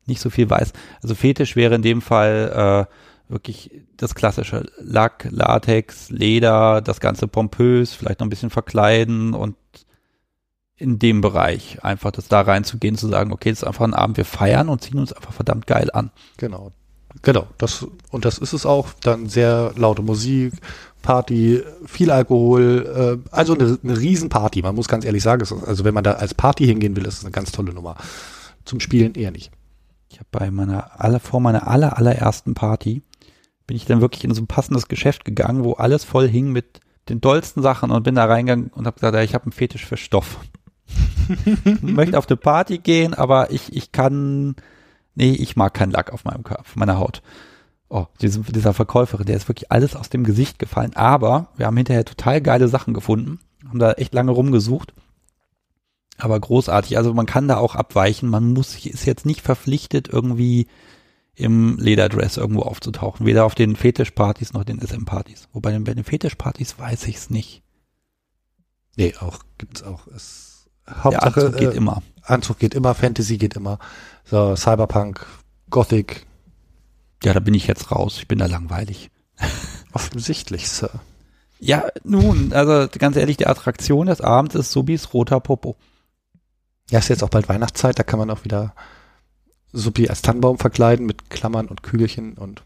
nicht so viel weiß. Also Fetisch wäre in dem Fall äh, wirklich das klassische Lack, Latex, Leder, das Ganze pompös, vielleicht noch ein bisschen verkleiden und in dem Bereich einfach das da reinzugehen, zu sagen, okay, das ist einfach ein Abend, wir feiern und ziehen uns einfach verdammt geil an. Genau. Genau, das, und das ist es auch. Dann sehr laute Musik, Party, viel Alkohol, äh, also eine, eine Riesenparty. Man muss ganz ehrlich sagen, ist, also wenn man da als Party hingehen will, ist es eine ganz tolle Nummer. Zum Spielen eher nicht. Ich habe bei meiner aller vor meiner aller allerersten Party bin ich dann wirklich in so ein passendes Geschäft gegangen, wo alles voll hing mit den dollsten Sachen und bin da reingegangen und habe gesagt, ja, ich habe einen Fetisch für Stoff. ich möchte auf eine Party gehen, aber ich ich kann nee, ich mag keinen Lack auf meinem Körper, auf meiner Haut oh, diese, dieser Verkäuferin, der ist wirklich alles aus dem Gesicht gefallen. Aber wir haben hinterher total geile Sachen gefunden, haben da echt lange rumgesucht. Aber großartig, also man kann da auch abweichen. Man muss, ist jetzt nicht verpflichtet, irgendwie im Lederdress irgendwo aufzutauchen. Weder auf den Fetischpartys noch den SM-Partys. Wobei bei den Fetischpartys weiß ich es nicht. Nee, auch gibt's auch. Es, Hauptsache, Der Anzug geht äh, immer. Anzug geht immer, Fantasy geht immer. So, Cyberpunk, Gothic, ja, da bin ich jetzt raus. Ich bin da langweilig. Offensichtlich, Sir. Ja, nun, also ganz ehrlich, die Attraktion des Abends ist Subis roter Popo. Ja, ist jetzt auch bald Weihnachtszeit, da kann man auch wieder Subi als Tannenbaum verkleiden mit Klammern und Kügelchen und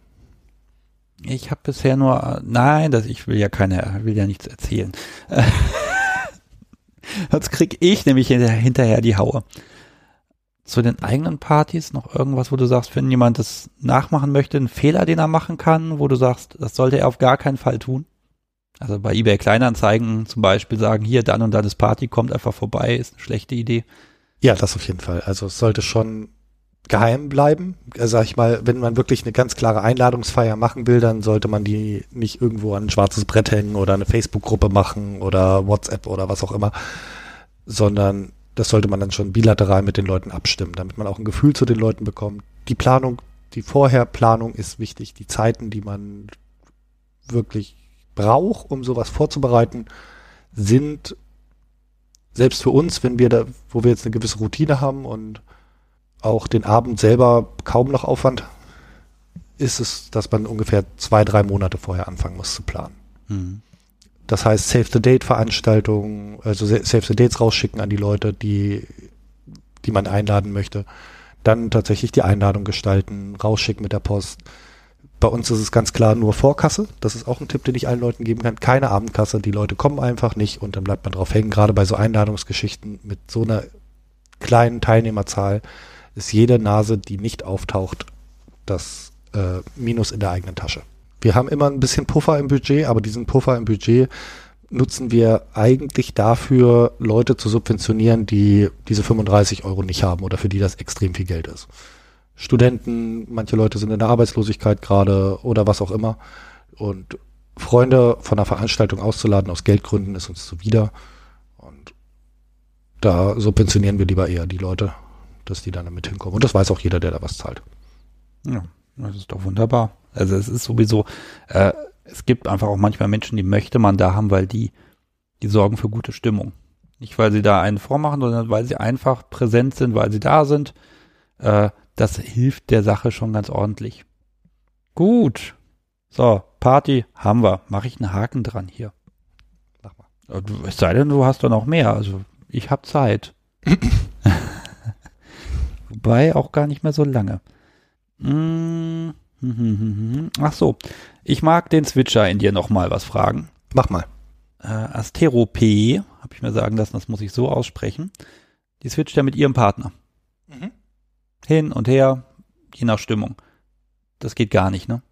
ich habe bisher nur, nein, das, ich will ja keine, will ja nichts erzählen. Sonst krieg ich nämlich hinterher die Haue zu den eigenen Partys noch irgendwas, wo du sagst, wenn jemand das nachmachen möchte, ein Fehler, den er machen kann, wo du sagst, das sollte er auf gar keinen Fall tun? Also bei eBay Kleinanzeigen zum Beispiel sagen, hier dann und dann das Party kommt einfach vorbei, ist eine schlechte Idee. Ja, das auf jeden Fall. Also es sollte schon geheim bleiben. Also sag ich mal, wenn man wirklich eine ganz klare Einladungsfeier machen will, dann sollte man die nicht irgendwo an ein schwarzes Brett hängen oder eine Facebook-Gruppe machen oder WhatsApp oder was auch immer, sondern das sollte man dann schon bilateral mit den Leuten abstimmen, damit man auch ein Gefühl zu den Leuten bekommt. Die Planung, die Vorherplanung ist wichtig, die Zeiten, die man wirklich braucht, um sowas vorzubereiten, sind selbst für uns, wenn wir da, wo wir jetzt eine gewisse Routine haben und auch den Abend selber kaum noch Aufwand, ist es, dass man ungefähr zwei, drei Monate vorher anfangen muss zu planen. Mhm. Das heißt, Save the Date Veranstaltungen, also Save the Dates rausschicken an die Leute, die, die man einladen möchte. Dann tatsächlich die Einladung gestalten, rausschicken mit der Post. Bei uns ist es ganz klar nur Vorkasse. Das ist auch ein Tipp, den ich allen Leuten geben kann. Keine Abendkasse. Die Leute kommen einfach nicht und dann bleibt man drauf hängen. Gerade bei so Einladungsgeschichten mit so einer kleinen Teilnehmerzahl ist jede Nase, die nicht auftaucht, das äh, Minus in der eigenen Tasche. Wir haben immer ein bisschen Puffer im Budget, aber diesen Puffer im Budget nutzen wir eigentlich dafür, Leute zu subventionieren, die diese 35 Euro nicht haben oder für die das extrem viel Geld ist. Studenten, manche Leute sind in der Arbeitslosigkeit gerade oder was auch immer. Und Freunde von einer Veranstaltung auszuladen aus Geldgründen ist uns zuwider. Und da subventionieren wir lieber eher die Leute, dass die dann damit hinkommen. Und das weiß auch jeder, der da was zahlt. Ja, das ist doch wunderbar. Also es ist sowieso, äh, es gibt einfach auch manchmal Menschen, die möchte man da haben, weil die, die sorgen für gute Stimmung. Nicht, weil sie da einen vormachen, sondern weil sie einfach präsent sind, weil sie da sind. Äh, das hilft der Sache schon ganz ordentlich. Gut. So, Party haben wir. Mache ich einen Haken dran hier. Mach mal. Es sei denn, du hast doch noch mehr. Also ich habe Zeit. Wobei auch gar nicht mehr so lange. Mmh. Ach so, ich mag den Switcher in dir nochmal was fragen. Mach mal. Äh, Astero P, habe ich mir sagen lassen, das muss ich so aussprechen. Die switcht ja mit ihrem Partner. Mhm. Hin und her, je nach Stimmung. Das geht gar nicht, ne?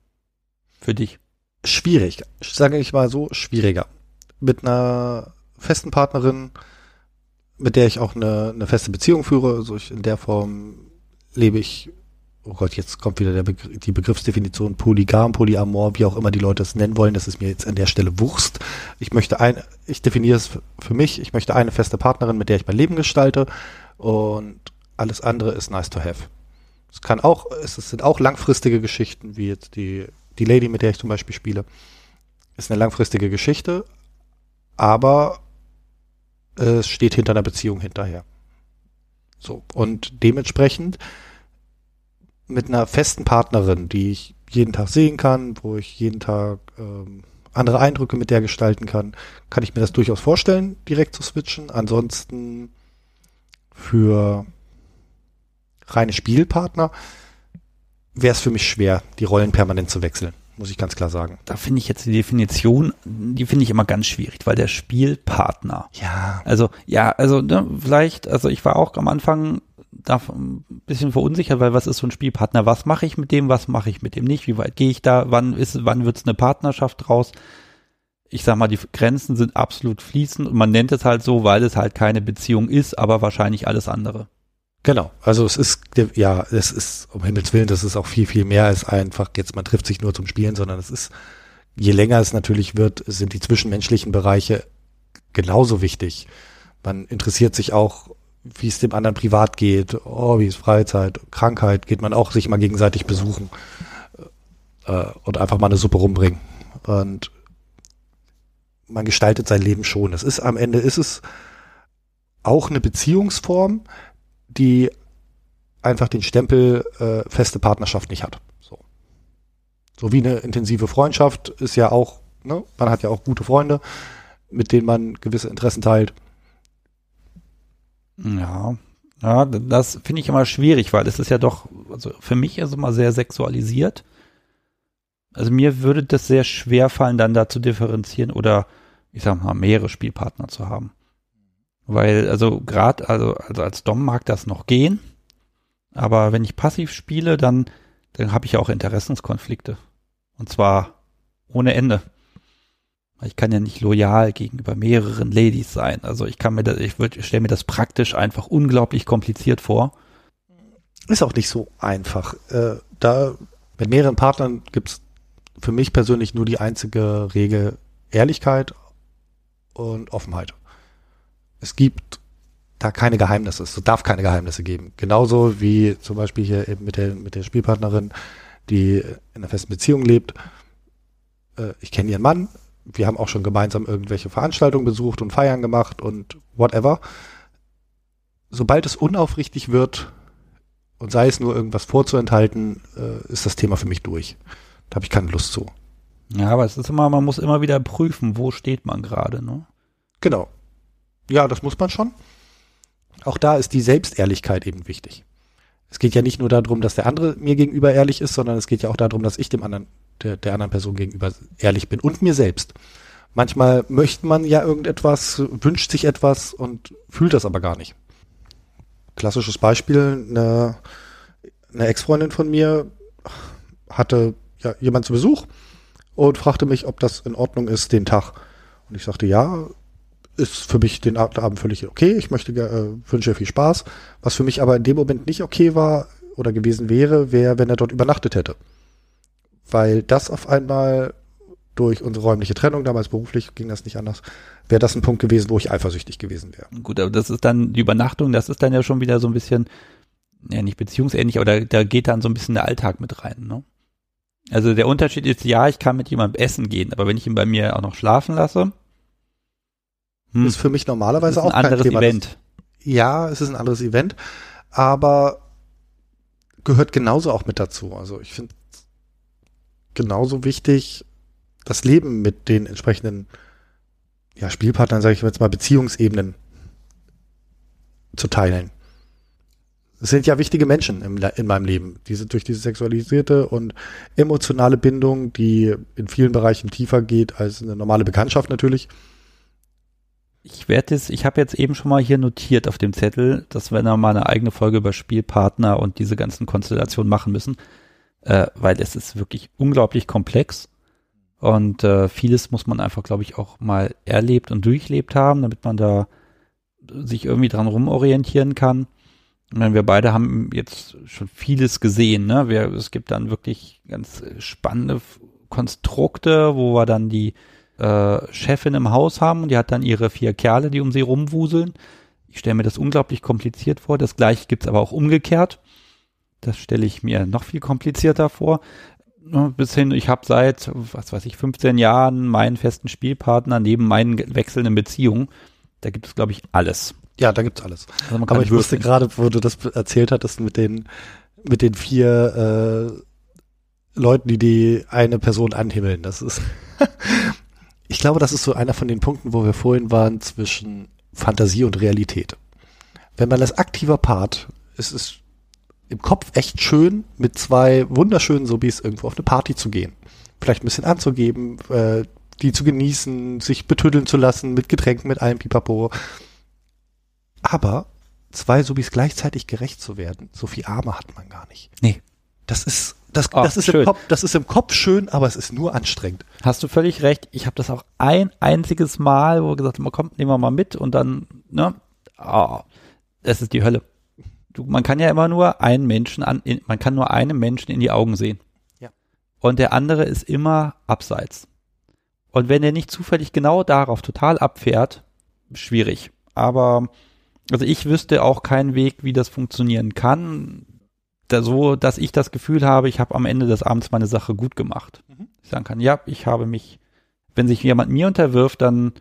Für dich. Schwierig, sage ich mal so, schwieriger. Mit einer festen Partnerin, mit der ich auch eine, eine feste Beziehung führe, also ich, in der Form lebe ich oh Gott, jetzt kommt wieder der Begr die Begriffsdefinition Polygam, Polyamor, wie auch immer die Leute es nennen wollen, das ist mir jetzt an der Stelle Wurst. Ich möchte ein, ich definiere es für mich, ich möchte eine feste Partnerin, mit der ich mein Leben gestalte und alles andere ist nice to have. Es kann auch, es sind auch langfristige Geschichten, wie jetzt die, die Lady, mit der ich zum Beispiel spiele. Ist eine langfristige Geschichte, aber es steht hinter einer Beziehung hinterher. So. Und dementsprechend mit einer festen Partnerin, die ich jeden Tag sehen kann, wo ich jeden Tag ähm, andere Eindrücke mit der gestalten kann, kann ich mir das durchaus vorstellen, direkt zu switchen. Ansonsten für reine Spielpartner wäre es für mich schwer, die Rollen permanent zu wechseln, muss ich ganz klar sagen. Da finde ich jetzt die Definition, die finde ich immer ganz schwierig, weil der Spielpartner. Ja. Also, ja, also ne, vielleicht, also ich war auch am Anfang da ein bisschen verunsichert, weil was ist so ein Spielpartner? Was mache ich mit dem? Was mache ich mit dem nicht? Wie weit gehe ich da? Wann ist, wann wird es eine Partnerschaft draus? Ich sag mal, die Grenzen sind absolut fließend und man nennt es halt so, weil es halt keine Beziehung ist, aber wahrscheinlich alles andere. Genau, also es ist, ja, es ist, um Himmels Willen, das ist auch viel, viel mehr als einfach, jetzt man trifft sich nur zum Spielen, sondern es ist, je länger es natürlich wird, sind die zwischenmenschlichen Bereiche genauso wichtig. Man interessiert sich auch wie es dem anderen privat geht, oh, wie ist Freizeit, Krankheit, geht man auch sich mal gegenseitig besuchen äh, und einfach mal eine Suppe rumbringen. Und man gestaltet sein Leben schon. Es ist am Ende ist es auch eine Beziehungsform, die einfach den Stempel äh, feste Partnerschaft nicht hat. So. so wie eine intensive Freundschaft ist ja auch, ne, man hat ja auch gute Freunde, mit denen man gewisse Interessen teilt. Ja, ja, das finde ich immer schwierig, weil es ist ja doch, also für mich ist es immer sehr sexualisiert. Also mir würde das sehr schwer fallen, dann da zu differenzieren oder ich sag mal, mehrere Spielpartner zu haben. Weil, also gerade, also, also als Dom mag das noch gehen, aber wenn ich passiv spiele, dann, dann habe ich ja auch Interessenskonflikte. Und zwar ohne Ende. Ich kann ja nicht loyal gegenüber mehreren Ladies sein. Also ich kann mir das, ich würde, stelle mir das praktisch einfach unglaublich kompliziert vor. Ist auch nicht so einfach. Äh, da mit mehreren Partnern gibt's für mich persönlich nur die einzige Regel Ehrlichkeit und Offenheit. Es gibt da keine Geheimnisse. Es darf keine Geheimnisse geben. Genauso wie zum Beispiel hier eben mit der, mit der Spielpartnerin, die in einer festen Beziehung lebt. Äh, ich kenne ihren Mann, wir haben auch schon gemeinsam irgendwelche Veranstaltungen besucht und Feiern gemacht und whatever. Sobald es unaufrichtig wird und sei es nur irgendwas vorzuenthalten, äh, ist das Thema für mich durch. Da habe ich keine Lust zu. Ja, aber es ist immer, man muss immer wieder prüfen, wo steht man gerade, ne? Genau. Ja, das muss man schon. Auch da ist die Selbstehrlichkeit eben wichtig. Es geht ja nicht nur darum, dass der andere mir gegenüber ehrlich ist, sondern es geht ja auch darum, dass ich dem anderen der, der anderen Person gegenüber ehrlich bin und mir selbst. Manchmal möchte man ja irgendetwas, wünscht sich etwas und fühlt das aber gar nicht. Klassisches Beispiel, eine, eine Ex-Freundin von mir hatte ja jemand zu Besuch und fragte mich, ob das in Ordnung ist, den Tag. Und ich sagte, ja, ist für mich den Abend völlig okay. Ich möchte, äh, wünsche viel Spaß. Was für mich aber in dem Moment nicht okay war oder gewesen wäre, wäre, wenn er dort übernachtet hätte weil das auf einmal durch unsere räumliche Trennung, damals beruflich ging das nicht anders, wäre das ein Punkt gewesen, wo ich eifersüchtig gewesen wäre. Gut, aber das ist dann die Übernachtung, das ist dann ja schon wieder so ein bisschen, ja nicht beziehungsähnlich, aber da, da geht dann so ein bisschen der Alltag mit rein, ne? Also der Unterschied ist, ja, ich kann mit jemandem essen gehen, aber wenn ich ihn bei mir auch noch schlafen lasse, hm, ist für mich normalerweise auch ein anderes Thema. Event. Das, ja, es ist ein anderes Event, aber gehört genauso auch mit dazu. Also ich finde genauso wichtig, das Leben mit den entsprechenden ja, Spielpartnern, sage ich jetzt mal, Beziehungsebenen zu teilen. Es sind ja wichtige Menschen im, in meinem Leben. Diese durch diese sexualisierte und emotionale Bindung, die in vielen Bereichen tiefer geht als eine normale Bekanntschaft natürlich. Ich werde jetzt, ich habe jetzt eben schon mal hier notiert auf dem Zettel, dass wir da mal eine eigene Folge über Spielpartner und diese ganzen Konstellationen machen müssen äh, weil es ist wirklich unglaublich komplex und äh, vieles muss man einfach, glaube ich, auch mal erlebt und durchlebt haben, damit man da sich irgendwie dran rumorientieren kann. Meine, wir beide haben jetzt schon vieles gesehen, ne? Wir, es gibt dann wirklich ganz spannende Konstrukte, wo wir dann die äh, Chefin im Haus haben und die hat dann ihre vier Kerle, die um sie rumwuseln. Ich stelle mir das unglaublich kompliziert vor. Das gleiche gibt's aber auch umgekehrt. Das stelle ich mir noch viel komplizierter vor. Bis hin, ich habe seit, was weiß ich, 15 Jahren meinen festen Spielpartner neben meinen wechselnden Beziehungen. Da gibt es, glaube ich, alles. Ja, da gibt's alles. Also aber ich wusste gerade, wo du das erzählt hattest mit den, mit den vier äh, Leuten, die die eine Person anhimmeln. Das ist, ich glaube, das ist so einer von den Punkten, wo wir vorhin waren zwischen Fantasie und Realität. Wenn man als aktiver Part, es ist im Kopf echt schön, mit zwei wunderschönen Subis irgendwo auf eine Party zu gehen. Vielleicht ein bisschen anzugeben, äh, die zu genießen, sich betüddeln zu lassen mit Getränken, mit allem Pipapo. Aber zwei Subis gleichzeitig gerecht zu werden, so viel Arme hat man gar nicht. Nee. Das ist das, oh, das, ist im Kopf, das ist im Kopf schön, aber es ist nur anstrengend. Hast du völlig recht. Ich habe das auch ein einziges Mal, wo gesagt, man kommt, nehmen wir mal mit und dann, ne, oh, es ist die Hölle. Du, man kann ja immer nur einen Menschen an, in, man kann nur einem Menschen in die Augen sehen. Ja. Und der andere ist immer abseits. Und wenn er nicht zufällig genau darauf total abfährt, schwierig. Aber also ich wüsste auch keinen Weg, wie das funktionieren kann da so, dass ich das Gefühl habe, ich habe am Ende des Abends meine Sache gut gemacht. Mhm. Ich sagen kann, ja, ich habe mich, wenn sich jemand mir unterwirft, dann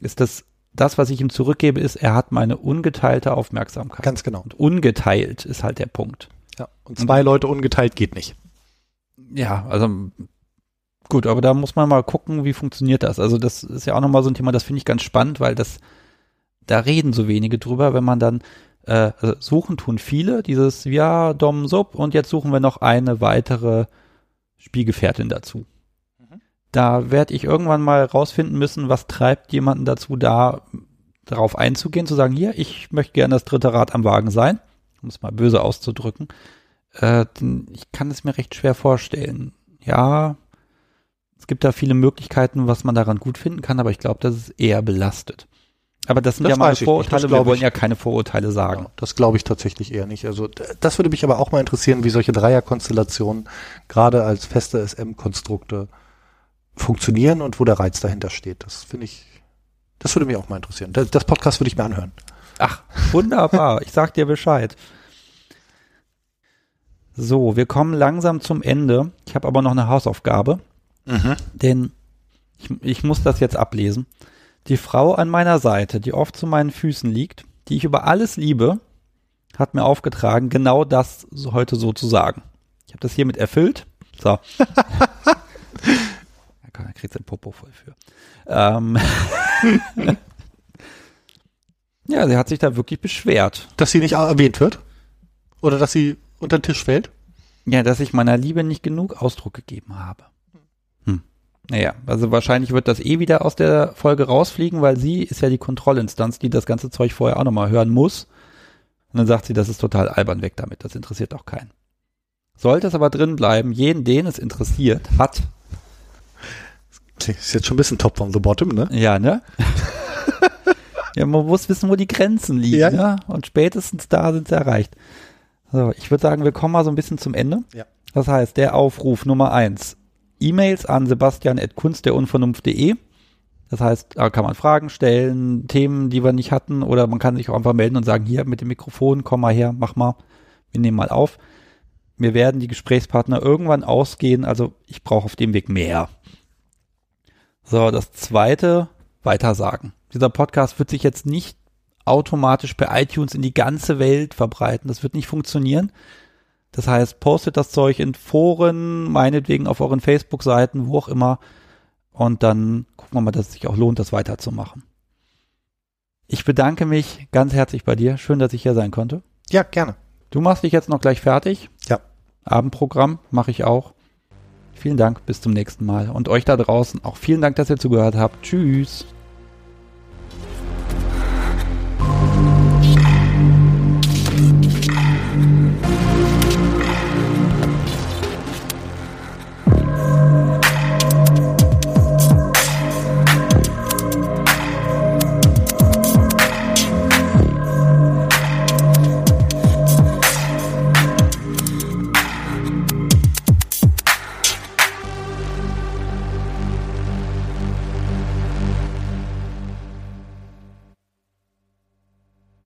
ist das, das, was ich ihm zurückgebe, ist, er hat meine ungeteilte Aufmerksamkeit. Ganz genau. Und ungeteilt ist halt der Punkt. Ja, und zwei und, Leute ungeteilt geht nicht. Ja, also gut, aber da muss man mal gucken, wie funktioniert das. Also das ist ja auch nochmal so ein Thema, das finde ich ganz spannend, weil das, da reden so wenige drüber, wenn man dann äh, also suchen tun viele, dieses ja, Dom Sub und jetzt suchen wir noch eine weitere Spielgefährtin dazu. Da werde ich irgendwann mal rausfinden müssen, was treibt jemanden dazu, da darauf einzugehen, zu sagen, hier, ich möchte gerne das dritte Rad am Wagen sein, um es mal böse auszudrücken. Äh, ich kann es mir recht schwer vorstellen. Ja, es gibt da viele Möglichkeiten, was man daran gut finden kann, aber ich glaube, das ist eher belastet. Aber das sind das ja mal Vorurteile, wir wollen ja keine Vorurteile sagen. Ja, das glaube ich tatsächlich eher nicht. Also das würde mich aber auch mal interessieren, wie solche Dreierkonstellationen gerade als feste SM-Konstrukte funktionieren und wo der Reiz dahinter steht. Das finde ich, das würde mich auch mal interessieren. Das, das Podcast würde ich mir anhören. Ach, wunderbar. ich sag dir Bescheid. So, wir kommen langsam zum Ende. Ich habe aber noch eine Hausaufgabe, mhm. denn ich, ich muss das jetzt ablesen. Die Frau an meiner Seite, die oft zu meinen Füßen liegt, die ich über alles liebe, hat mir aufgetragen, genau das heute so zu sagen. Ich habe das hiermit erfüllt. So. da kriegt sein Popo voll für. Ähm ja, sie hat sich da wirklich beschwert. Dass sie nicht erwähnt wird? Oder dass sie unter den Tisch fällt? Ja, dass ich meiner Liebe nicht genug Ausdruck gegeben habe. Naja, also wahrscheinlich wird das eh wieder aus der Folge rausfliegen, weil sie ist ja die Kontrollinstanz, die das ganze Zeug vorher auch nochmal hören muss. Und dann sagt sie, das ist total albern weg damit, das interessiert auch keinen. Sollte es aber drin bleiben, jeden, den es interessiert, hat. Ist jetzt schon ein bisschen top from the bottom, ne? Ja, ne? ja, man muss wissen, wo die Grenzen liegen, ja. ja? Und spätestens da sind sie erreicht. So, ich würde sagen, wir kommen mal so ein bisschen zum Ende. Ja. Das heißt, der Aufruf Nummer eins E-Mails an sebastian.kunstderunvernunft.de. Das heißt, da kann man Fragen stellen, Themen, die wir nicht hatten, oder man kann sich auch einfach melden und sagen, hier mit dem Mikrofon, komm mal her, mach mal, wir nehmen mal auf. Mir werden die Gesprächspartner irgendwann ausgehen, also ich brauche auf dem Weg mehr. So, das zweite, weitersagen. Dieser Podcast wird sich jetzt nicht automatisch per iTunes in die ganze Welt verbreiten. Das wird nicht funktionieren. Das heißt, postet das Zeug in Foren, meinetwegen auf euren Facebook-Seiten, wo auch immer. Und dann gucken wir mal, dass es sich auch lohnt, das weiterzumachen. Ich bedanke mich ganz herzlich bei dir. Schön, dass ich hier sein konnte. Ja, gerne. Du machst dich jetzt noch gleich fertig. Ja. Abendprogramm mache ich auch. Vielen Dank, bis zum nächsten Mal. Und euch da draußen auch vielen Dank, dass ihr zugehört habt. Tschüss.